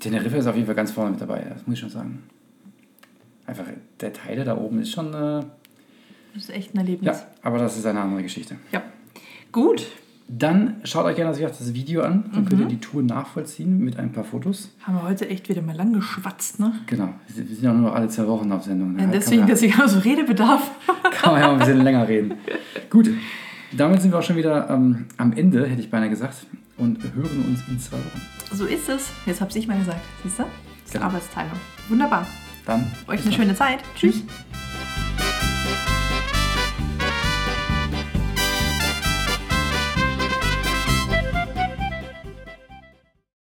S2: Teneriffa ist auf jeden Fall ganz vorne mit dabei, das muss ich schon sagen. Einfach, der Teil da oben ist schon, äh,
S1: Das ist echt ein Erlebnis.
S2: ja, aber das ist eine andere Geschichte.
S1: ja. Gut.
S2: Dann schaut euch gerne auch das Video an, dann könnt ihr die Tour nachvollziehen mit ein paar Fotos.
S1: Haben wir heute echt wieder mal lang geschwatzt, ne?
S2: Genau, wir sind ja nur noch alle zwei Wochen auf Sendung. ne?
S1: Ja,
S2: Da
S1: deswegen,
S2: man-
S1: dass ich auch so Redebedarf.
S2: Kann man ja mal ein bisschen länger reden. Gut, damit sind wir auch schon wieder ähm, am Ende, hätte ich beinahe gesagt, und hören uns in zwei Wochen.
S1: So ist es. Jetzt hab's ich mal gesagt. Siehst du? Das ist
S2: Genau.
S1: Arbeitsteilung. Wunderbar.
S2: Dann
S1: Euch eine
S2: dann.
S1: schöne Zeit. Tschüss.
S2: Tschüss.